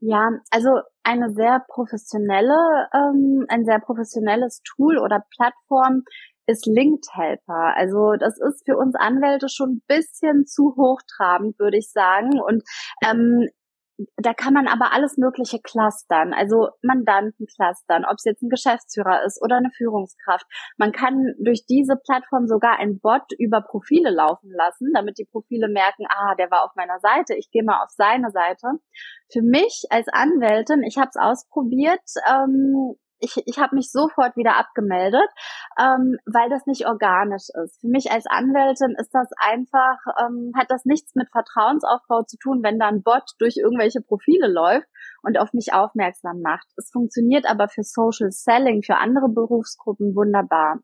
Ja, also eine sehr professionelle, ähm, ein sehr professionelles Tool oder Plattform ist Linked Helper. Also das ist für uns Anwälte schon ein bisschen zu hochtrabend, würde ich sagen. Und ähm, da kann man aber alles Mögliche clustern, also Mandanten clustern, ob es jetzt ein Geschäftsführer ist oder eine Führungskraft. Man kann durch diese Plattform sogar ein Bot über Profile laufen lassen, damit die Profile merken, ah, der war auf meiner Seite, ich gehe mal auf seine Seite. Für mich als Anwältin, ich habe es ausprobiert, ähm, ich, ich habe mich sofort wieder abgemeldet, ähm, weil das nicht organisch ist. Für mich als Anwältin ist das einfach, ähm, hat das nichts mit Vertrauensaufbau zu tun, wenn da ein Bot durch irgendwelche Profile läuft und auf mich aufmerksam macht. Es funktioniert aber für Social Selling, für andere Berufsgruppen wunderbar.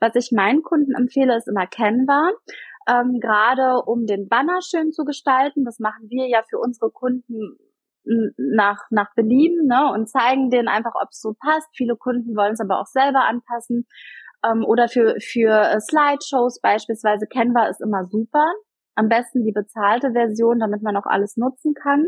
Was ich meinen Kunden empfehle, ist immer Canva. Ähm, gerade um den Banner schön zu gestalten. Das machen wir ja für unsere Kunden nach, nach Belieben ne, und zeigen denen einfach, ob es so passt. Viele Kunden wollen es aber auch selber anpassen. Ähm, oder für, für äh, Slideshows beispielsweise Canva ist immer super. Am besten die bezahlte Version, damit man auch alles nutzen kann.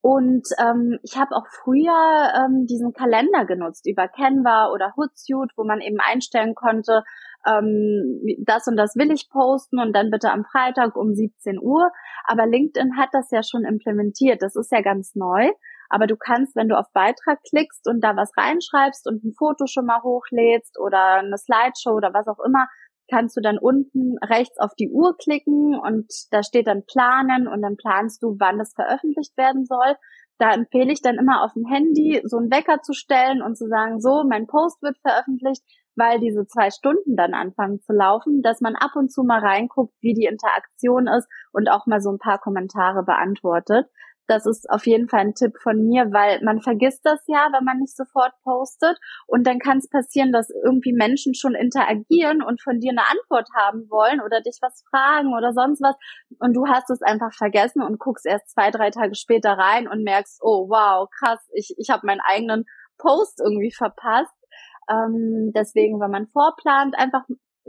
Und ähm, ich habe auch früher ähm, diesen Kalender genutzt über Canva oder Hootsuite, wo man eben einstellen konnte, ähm, das und das will ich posten und dann bitte am Freitag um 17 Uhr. Aber LinkedIn hat das ja schon implementiert. Das ist ja ganz neu. Aber du kannst, wenn du auf Beitrag klickst und da was reinschreibst und ein Foto schon mal hochlädst oder eine Slideshow oder was auch immer, kannst du dann unten rechts auf die Uhr klicken und da steht dann planen und dann planst du, wann das veröffentlicht werden soll. Da empfehle ich dann immer auf dem Handy so einen Wecker zu stellen und zu sagen, so, mein Post wird veröffentlicht, weil diese zwei Stunden dann anfangen zu laufen, dass man ab und zu mal reinguckt, wie die Interaktion ist und auch mal so ein paar Kommentare beantwortet. Das ist auf jeden Fall ein Tipp von mir, weil man vergisst das ja, wenn man nicht sofort postet. Und dann kann es passieren, dass irgendwie Menschen schon interagieren und von dir eine Antwort haben wollen oder dich was fragen oder sonst was. Und du hast es einfach vergessen und guckst erst zwei, drei Tage später rein und merkst, oh wow, krass, ich, ich habe meinen eigenen Post irgendwie verpasst. Ähm, deswegen, wenn man vorplant, einfach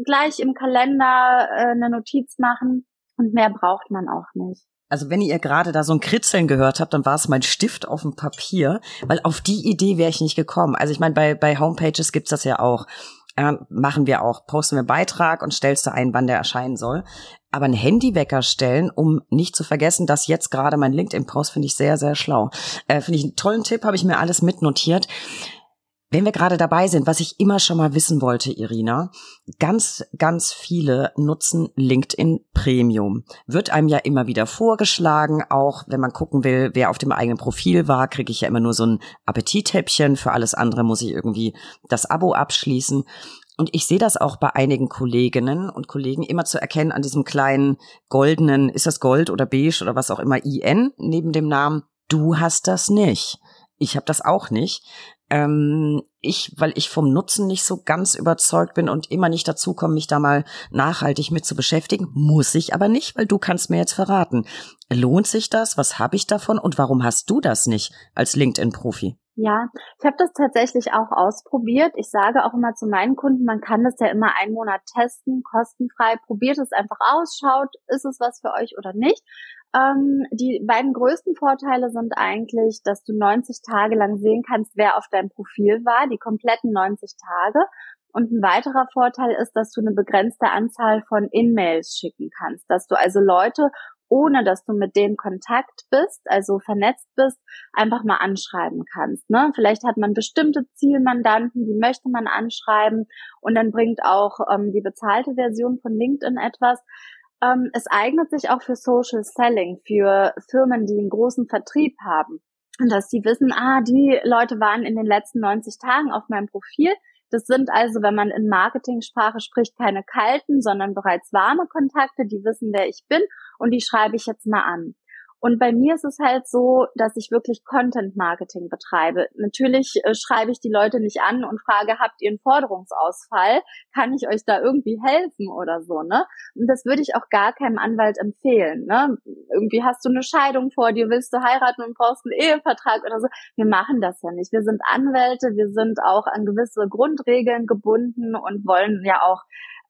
gleich im Kalender äh, eine Notiz machen und mehr braucht man auch nicht. Also wenn ihr gerade da so ein Kritzeln gehört habt, dann war es mein Stift auf dem Papier, weil auf die Idee wäre ich nicht gekommen. Also ich meine, bei, bei Homepages gibt's das ja auch. Äh, machen wir auch. Posten wir Beitrag und stellst du ein, wann der erscheinen soll. Aber ein Handywecker stellen, um nicht zu vergessen, dass jetzt gerade mein LinkedIn-Post finde ich sehr, sehr schlau. Äh, finde ich einen tollen Tipp, habe ich mir alles mitnotiert. Wenn wir gerade dabei sind, was ich immer schon mal wissen wollte, Irina, ganz, ganz viele nutzen LinkedIn Premium. Wird einem ja immer wieder vorgeschlagen, auch wenn man gucken will, wer auf dem eigenen Profil war, kriege ich ja immer nur so ein Appetithäppchen. Für alles andere muss ich irgendwie das Abo abschließen. Und ich sehe das auch bei einigen Kolleginnen und Kollegen immer zu erkennen an diesem kleinen goldenen, ist das Gold oder beige oder was auch immer, IN neben dem Namen. Du hast das nicht. Ich habe das auch nicht. Ähm, ich, weil ich vom Nutzen nicht so ganz überzeugt bin und immer nicht dazu komme, mich da mal nachhaltig mit zu beschäftigen, muss ich aber nicht, weil du kannst mir jetzt verraten. Lohnt sich das? Was habe ich davon? Und warum hast du das nicht als LinkedIn-Profi? Ja, ich habe das tatsächlich auch ausprobiert. Ich sage auch immer zu meinen Kunden, man kann das ja immer einen Monat testen, kostenfrei. Probiert es einfach aus, schaut, ist es was für euch oder nicht. Ähm, die beiden größten Vorteile sind eigentlich, dass du 90 Tage lang sehen kannst, wer auf deinem Profil war, die kompletten 90 Tage. Und ein weiterer Vorteil ist, dass du eine begrenzte Anzahl von In-Mails schicken kannst, dass du also Leute, ohne dass du mit denen Kontakt bist, also vernetzt bist, einfach mal anschreiben kannst. Ne? Vielleicht hat man bestimmte Zielmandanten, die möchte man anschreiben und dann bringt auch ähm, die bezahlte Version von LinkedIn etwas, ähm, es eignet sich auch für Social Selling, für Firmen, die einen großen Vertrieb haben. Und dass die wissen, ah, die Leute waren in den letzten 90 Tagen auf meinem Profil. Das sind also, wenn man in Marketingsprache spricht, keine kalten, sondern bereits warme Kontakte, die wissen, wer ich bin und die schreibe ich jetzt mal an. Und bei mir ist es halt so, dass ich wirklich Content Marketing betreibe. Natürlich äh, schreibe ich die Leute nicht an und frage, habt ihr einen Forderungsausfall? Kann ich euch da irgendwie helfen oder so, ne? Und das würde ich auch gar keinem Anwalt empfehlen, ne? Irgendwie hast du eine Scheidung vor dir, willst du heiraten und brauchst einen Ehevertrag oder so. Wir machen das ja nicht. Wir sind Anwälte, wir sind auch an gewisse Grundregeln gebunden und wollen ja auch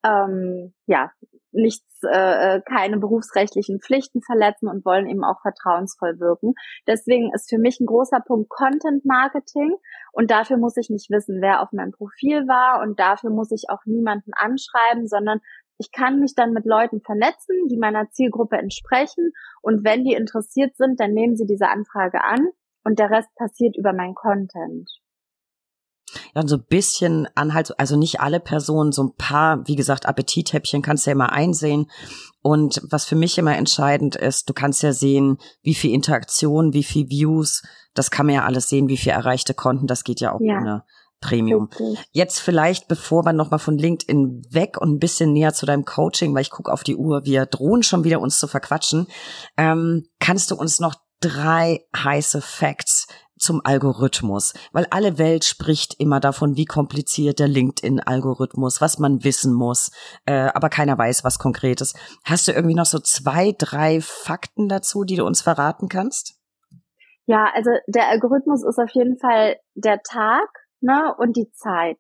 ähm, ja nichts, äh, äh, keine berufsrechtlichen Pflichten verletzen und wollen eben auch vertrauensvoll wirken. Deswegen ist für mich ein großer Punkt Content Marketing und dafür muss ich nicht wissen, wer auf meinem Profil war und dafür muss ich auch niemanden anschreiben, sondern ich kann mich dann mit Leuten vernetzen, die meiner Zielgruppe entsprechen und wenn die interessiert sind, dann nehmen sie diese Anfrage an und der Rest passiert über mein Content ja, so ein bisschen Anhalt, also nicht alle Personen, so ein paar, wie gesagt, Appetithäppchen kannst du ja immer einsehen. Und was für mich immer entscheidend ist, du kannst ja sehen, wie viel Interaktion, wie viel Views, das kann man ja alles sehen, wie viel erreichte Konten, das geht ja auch ja. ohne Premium. Richtig. Jetzt vielleicht, bevor wir nochmal von LinkedIn weg und ein bisschen näher zu deinem Coaching, weil ich gucke auf die Uhr, wir drohen schon wieder uns zu verquatschen, ähm, kannst du uns noch drei heiße Facts zum Algorithmus, weil alle Welt spricht immer davon, wie kompliziert der LinkedIn-Algorithmus, was man wissen muss, äh, aber keiner weiß was Konkretes. Hast du irgendwie noch so zwei, drei Fakten dazu, die du uns verraten kannst? Ja, also der Algorithmus ist auf jeden Fall der Tag ne, und die Zeit.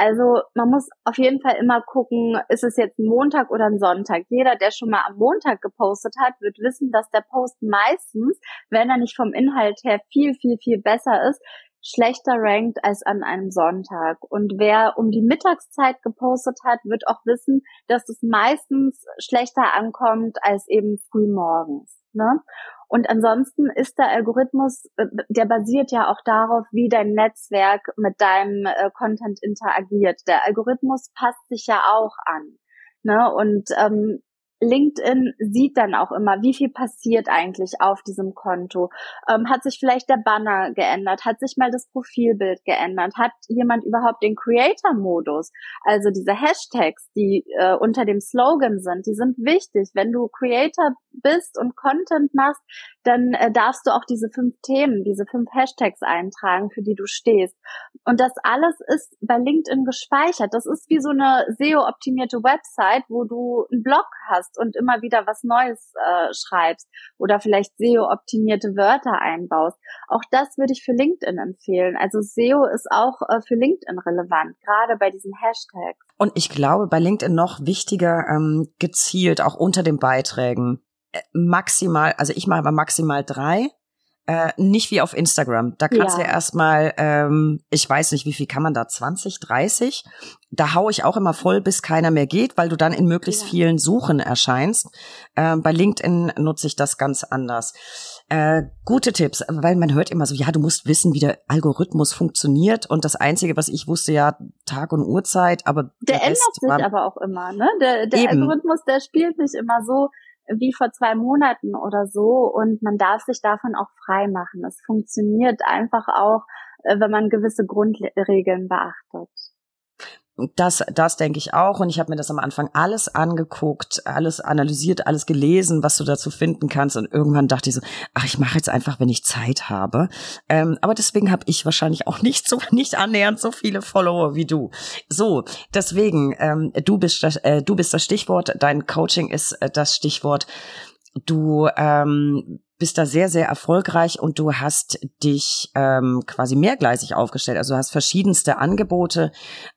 Also man muss auf jeden Fall immer gucken, ist es jetzt ein Montag oder ein Sonntag. Jeder, der schon mal am Montag gepostet hat, wird wissen, dass der Post meistens, wenn er nicht vom Inhalt her viel, viel, viel besser ist, schlechter rankt als an einem Sonntag. Und wer um die Mittagszeit gepostet hat, wird auch wissen, dass es meistens schlechter ankommt als eben früh morgens. Ne? Und ansonsten ist der Algorithmus, äh, der basiert ja auch darauf, wie dein Netzwerk mit deinem äh, Content interagiert. Der Algorithmus passt sich ja auch an. Ne? Und ähm, LinkedIn sieht dann auch immer, wie viel passiert eigentlich auf diesem Konto. Ähm, hat sich vielleicht der Banner geändert? Hat sich mal das Profilbild geändert? Hat jemand überhaupt den Creator-Modus? Also diese Hashtags, die äh, unter dem Slogan sind, die sind wichtig. Wenn du Creator bist und Content machst, dann äh, darfst du auch diese fünf Themen, diese fünf Hashtags eintragen, für die du stehst. Und das alles ist bei LinkedIn gespeichert. Das ist wie so eine SEO-optimierte Website, wo du einen Blog hast und immer wieder was Neues äh, schreibst oder vielleicht SEO-optimierte Wörter einbaust. Auch das würde ich für LinkedIn empfehlen. Also SEO ist auch äh, für LinkedIn relevant, gerade bei diesen Hashtags. Und ich glaube, bei LinkedIn noch wichtiger, ähm, gezielt auch unter den Beiträgen äh, maximal, also ich mache aber maximal drei. Äh, nicht wie auf Instagram. Da kannst ja. du ja erstmal, ähm, ich weiß nicht, wie viel kann man da, 20, 30? Da hau ich auch immer voll, bis keiner mehr geht, weil du dann in möglichst ja. vielen Suchen erscheinst. Äh, bei LinkedIn nutze ich das ganz anders. Äh, gute Tipps, weil man hört immer so, ja, du musst wissen, wie der Algorithmus funktioniert. Und das Einzige, was ich wusste, ja, Tag und Uhrzeit, aber der, der ändert sich aber auch immer, ne? Der, der Algorithmus, der spielt nicht immer so, wie vor zwei Monaten oder so und man darf sich davon auch frei machen. Es funktioniert einfach auch, äh, wenn man gewisse Grundregeln beachtet. Das, das denke ich auch. Und ich habe mir das am Anfang alles angeguckt, alles analysiert, alles gelesen, was du dazu finden kannst. Und irgendwann dachte ich so, ach, ich mache jetzt einfach, wenn ich Zeit habe. Ähm, aber deswegen habe ich wahrscheinlich auch *laughs* nicht so, nicht annähernd so viele Follower wie du. So, deswegen, ähm, du bist das, äh, du bist das Stichwort. Dein Coaching ist äh, das Stichwort. Du ähm, bist da sehr, sehr erfolgreich und du hast dich ähm, quasi mehrgleisig aufgestellt. Also du hast verschiedenste Angebote.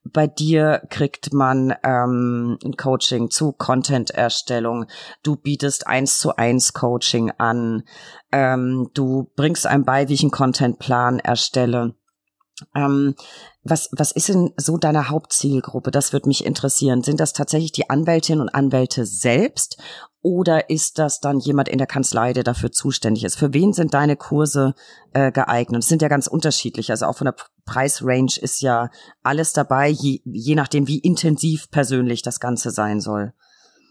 Bei dir kriegt man ähm, ein Coaching zu Content-Erstellung. Du bietest eins zu eins Coaching an. Ähm, du bringst einem bei, wie ich einen Contentplan erstelle. Ähm, was, was ist denn so deine Hauptzielgruppe? Das würde mich interessieren. Sind das tatsächlich die Anwältinnen und Anwälte selbst oder ist das dann jemand in der Kanzlei, der dafür zuständig ist? Für wen sind deine Kurse äh, geeignet? Es sind ja ganz unterschiedlich. Also auch von der Preisrange ist ja alles dabei, je, je nachdem, wie intensiv persönlich das Ganze sein soll.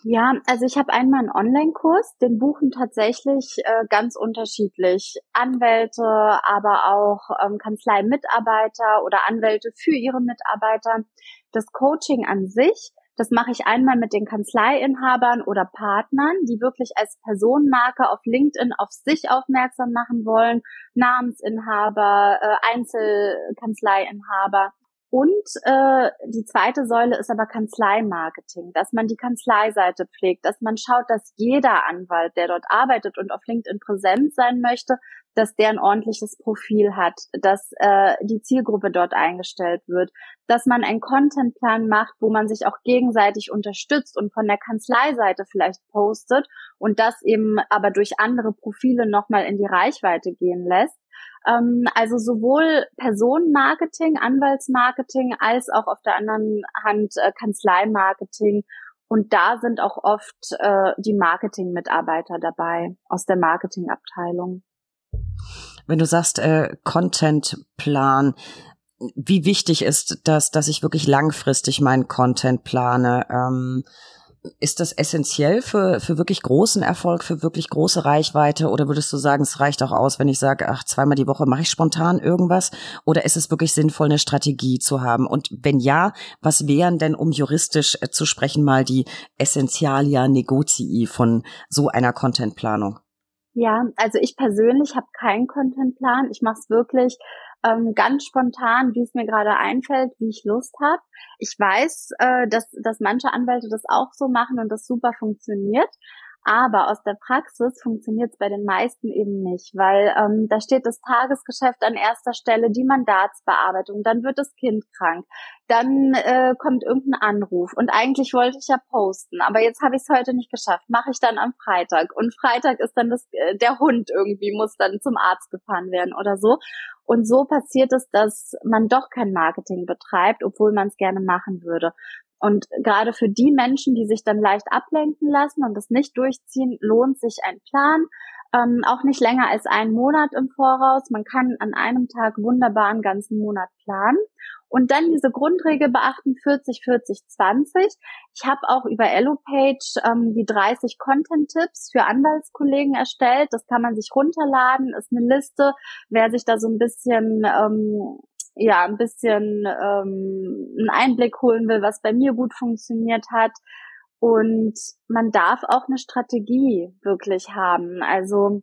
Ja, also ich habe einmal einen Online-Kurs, den buchen tatsächlich äh, ganz unterschiedlich Anwälte, aber auch ähm, Kanzlei-Mitarbeiter oder Anwälte für ihre Mitarbeiter. Das Coaching an sich Das mache ich einmal mit den Kanzleiinhabern oder Partnern, die wirklich als Personenmarke auf LinkedIn auf sich aufmerksam machen wollen, Namensinhaber, äh, Einzelkanzleiinhaber. Und äh, die zweite Säule ist aber Kanzleimarketing, dass man die Kanzleiseite pflegt, dass man schaut, dass jeder Anwalt, der dort arbeitet und auf LinkedIn präsent sein möchte, dass der ein ordentliches Profil hat, dass äh, die Zielgruppe dort eingestellt wird, dass man einen Contentplan macht, wo man sich auch gegenseitig unterstützt und von der Kanzleiseite vielleicht postet und das eben aber durch andere Profile nochmal in die Reichweite gehen lässt. Ähm, also sowohl Personenmarketing, Anwaltsmarketing als auch auf der anderen Hand äh, Kanzleimarketing und da sind auch oft äh, die Marketingmitarbeiter dabei aus der Marketingabteilung. Wenn du sagst, äh, Contentplan, wie wichtig ist das, dass ich wirklich langfristig meinen Content plane? Ähm, ist das essentiell für, für wirklich großen Erfolg, für wirklich große Reichweite? Oder würdest du sagen, es reicht auch aus, wenn ich sage, ach, zweimal die Woche mache ich spontan irgendwas? Oder ist es wirklich sinnvoll, eine Strategie zu haben? Und wenn ja, was wären denn, um juristisch äh, zu sprechen, mal die Essentialia Negotii von so einer Contentplanung? Ja, also ich persönlich habe keinen Contentplan. Ich mache es wirklich ähm, ganz spontan, wie es mir gerade einfällt, wie ich Lust habe. Ich weiß, äh, dass, dass manche Anwälte das auch so machen und das super funktioniert. Aber aus der Praxis funktioniert es bei den meisten eben nicht, weil ähm, da steht das Tagesgeschäft an erster Stelle, die Mandatsbearbeitung, dann wird das Kind krank, dann äh, kommt irgendein Anruf. Und eigentlich wollte ich ja posten, aber jetzt habe ich es heute nicht geschafft, mache ich dann am Freitag. Und Freitag ist dann das, äh, der Hund irgendwie muss dann zum Arzt gefahren werden oder so. Und so passiert es, dass man doch kein Marketing betreibt, obwohl man es gerne machen würde. Und gerade für die Menschen, die sich dann leicht ablenken lassen und das nicht durchziehen, lohnt sich ein Plan. Ähm, auch nicht länger als einen Monat im Voraus. Man kann an einem Tag wunderbar einen ganzen Monat planen. Und dann diese Grundregel beachten, 40, 40, 20. Ich habe auch über EloPage ähm, die 30 Content-Tipps für Anwaltskollegen erstellt. Das kann man sich runterladen, ist eine Liste. Wer sich da so ein bisschen ähm, ja ein bisschen ähm, einen Einblick holen will, was bei mir gut funktioniert hat. Und man darf auch eine Strategie wirklich haben. Also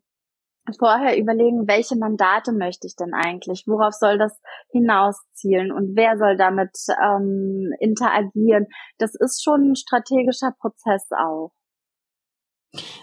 vorher überlegen, welche Mandate möchte ich denn eigentlich? Worauf soll das hinauszielen? Und wer soll damit ähm, interagieren? Das ist schon ein strategischer Prozess auch.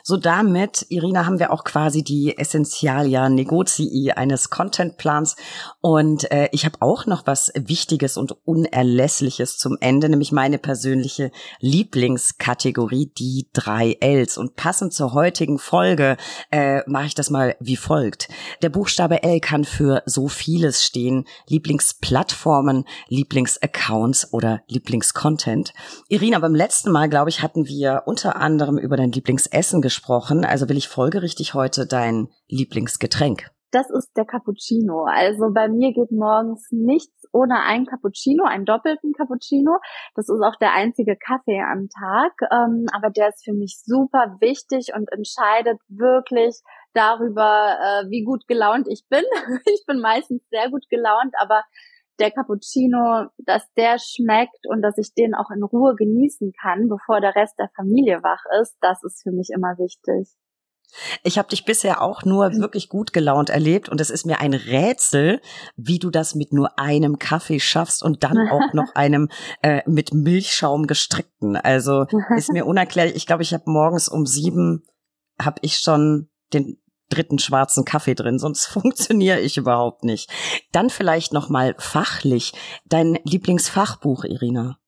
So damit, Irina, haben wir auch quasi die Essentialia Negozii eines Contentplans. Und äh, ich habe auch noch was Wichtiges und Unerlässliches zum Ende, nämlich meine persönliche Lieblingskategorie, die drei Ls. Und passend zur heutigen Folge äh, mache ich das mal wie folgt. Der Buchstabe L kann für so vieles stehen. Lieblingsplattformen, Lieblingsaccounts oder Lieblingscontent. Irina, beim letzten Mal, glaube ich, hatten wir unter anderem über dein Lieblings Essen gesprochen, also will ich folgerichtig heute dein Lieblingsgetränk. Das ist der Cappuccino. Also bei mir geht morgens nichts ohne ein Cappuccino, einen doppelten Cappuccino. Das ist auch der einzige Kaffee am Tag, ähm, aber der ist für mich super wichtig und entscheidet wirklich darüber, äh, wie gut gelaunt ich bin. *laughs* ich bin meistens sehr gut gelaunt, aber der Cappuccino, dass der schmeckt und dass ich den auch in Ruhe genießen kann, bevor der Rest der Familie wach ist, das ist für mich immer wichtig. Ich habe dich bisher auch nur mhm. wirklich gut gelaunt erlebt und es ist mir ein Rätsel, wie du das mit nur einem Kaffee schaffst und dann *laughs* auch noch einem äh, mit Milchschaum gestrickten. Also ist mir *laughs* unerklärlich. Ich glaube, ich habe morgens um sieben habe ich schon den dritten schwarzen Kaffee drin, sonst *laughs* funktioniere ich überhaupt nicht. Dann vielleicht noch mal fachlich dein Lieblingsfachbuch, Irina.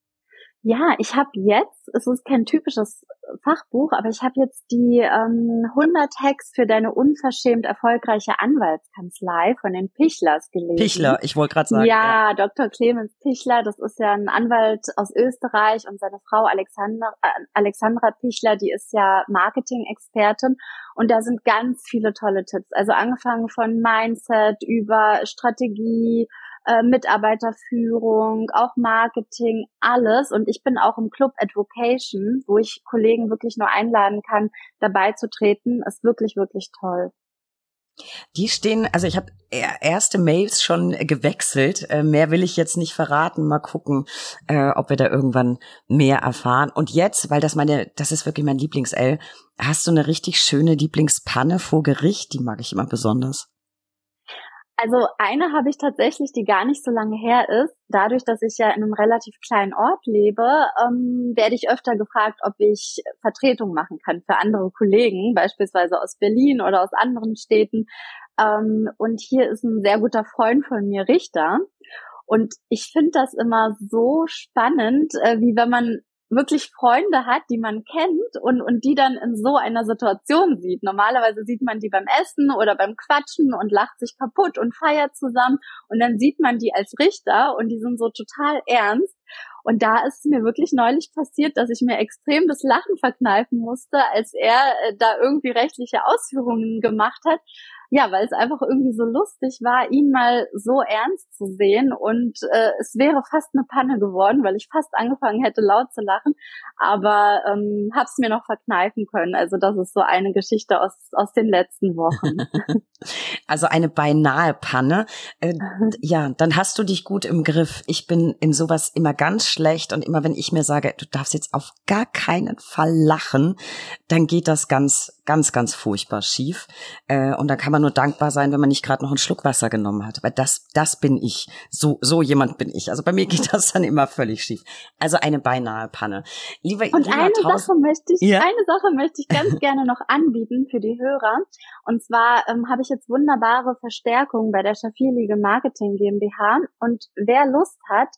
Ja, ich habe jetzt, es ist kein typisches Fachbuch, aber ich habe jetzt die ähm, 100 Hacks für deine unverschämt erfolgreiche Anwaltskanzlei von den Pichlers gelesen. Pichler, ich wollte gerade sagen. Ja, ja, Dr. Clemens Pichler, das ist ja ein Anwalt aus Österreich und seine Frau Alexander, äh, Alexandra Pichler, die ist ja Marketing-Expertin und da sind ganz viele tolle Tipps. Also angefangen von Mindset über Strategie, äh, Mitarbeiterführung, auch Marketing, alles. Und ich bin auch im Club Advocation, wo ich Kollegen wirklich nur einladen kann, dabei zu treten. Ist wirklich, wirklich toll. Die stehen, also ich habe erste Mails schon gewechselt. Äh, mehr will ich jetzt nicht verraten. Mal gucken, äh, ob wir da irgendwann mehr erfahren. Und jetzt, weil das meine, das ist wirklich mein Lieblings-L, hast du eine richtig schöne Lieblingspanne vor Gericht. Die mag ich immer besonders. Also eine habe ich tatsächlich, die gar nicht so lange her ist. Dadurch, dass ich ja in einem relativ kleinen Ort lebe, ähm, werde ich öfter gefragt, ob ich Vertretung machen kann für andere Kollegen, beispielsweise aus Berlin oder aus anderen Städten. Ähm, und hier ist ein sehr guter Freund von mir, Richter. Und ich finde das immer so spannend, äh, wie wenn man wirklich Freunde hat, die man kennt und, und die dann in so einer Situation sieht. Normalerweise sieht man die beim Essen oder beim Quatschen und lacht sich kaputt und feiert zusammen und dann sieht man die als Richter und die sind so total ernst. Und da ist mir wirklich neulich passiert, dass ich mir extrem das Lachen verkneifen musste, als er äh, da irgendwie rechtliche Ausführungen gemacht hat, ja, weil es einfach irgendwie so lustig war, ihn mal so ernst zu sehen und äh, es wäre fast eine Panne geworden, weil ich fast angefangen hätte laut zu lachen, aber ähm, hab's mir noch verkneifen können. Also das ist so eine Geschichte aus aus den letzten Wochen. *laughs* *laughs* also eine beinahe Panne. Äh, *laughs* ja, dann hast du dich gut im Griff. Ich bin in sowas immer ganz schlecht und immer wenn ich mir sage, du darfst jetzt auf gar keinen Fall lachen, dann geht das ganz ganz ganz furchtbar schief äh, und dann kann man nur dankbar sein, wenn man nicht gerade noch einen Schluck Wasser genommen hat. Weil das, das bin ich. So, so jemand bin ich. Also bei mir geht das dann immer völlig schief. Also eine beinahe Panne. Lieber, Und eine Sache möchte ich, ja? eine Sache möchte ich ganz *laughs* gerne noch anbieten für die Hörer. Und zwar ähm, habe ich jetzt wunderbare Verstärkung bei der Schafierliege Marketing GmbH. Und wer Lust hat,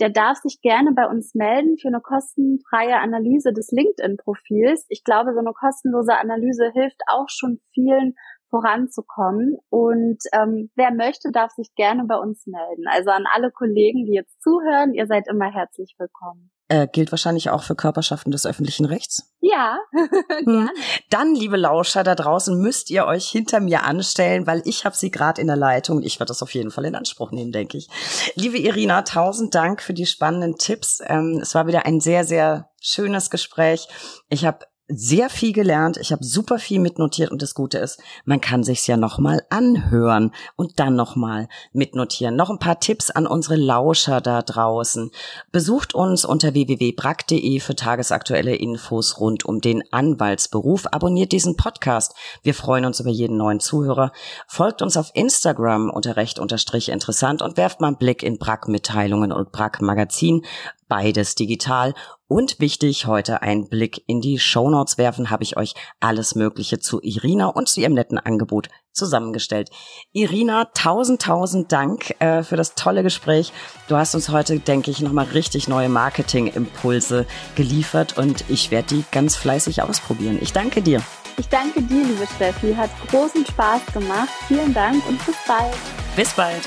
der darf sich gerne bei uns melden für eine kostenfreie Analyse des LinkedIn-Profils. Ich glaube, so eine kostenlose Analyse hilft auch schon vielen voranzukommen. Und ähm, wer möchte, darf sich gerne bei uns melden. Also an alle Kollegen, die jetzt zuhören, ihr seid immer herzlich willkommen. Äh, gilt wahrscheinlich auch für Körperschaften des öffentlichen Rechts. Ja, *laughs* hm. Dann, liebe Lauscher da draußen, müsst ihr euch hinter mir anstellen, weil ich habe sie gerade in der Leitung. Ich werde das auf jeden Fall in Anspruch nehmen, denke ich. Liebe Irina, tausend Dank für die spannenden Tipps. Ähm, es war wieder ein sehr, sehr schönes Gespräch. Ich habe sehr viel gelernt, ich habe super viel mitnotiert und das Gute ist, man kann sich's ja nochmal anhören und dann nochmal mitnotieren. Noch ein paar Tipps an unsere Lauscher da draußen. Besucht uns unter www.brack.de für tagesaktuelle Infos rund um den Anwaltsberuf. Abonniert diesen Podcast. Wir freuen uns über jeden neuen Zuhörer. Folgt uns auf Instagram unter recht unterstrich interessant und werft mal einen Blick in Brack Mitteilungen und Brack Magazin beides digital. Und wichtig, heute einen Blick in die Shownotes werfen, habe ich euch alles Mögliche zu Irina und zu ihrem netten Angebot zusammengestellt. Irina, tausend, tausend Dank äh, für das tolle Gespräch. Du hast uns heute, denke ich, nochmal richtig neue Marketing-Impulse geliefert und ich werde die ganz fleißig ausprobieren. Ich danke dir. Ich danke dir, liebe Steffi. Hat großen Spaß gemacht. Vielen Dank und bis bald. Bis bald.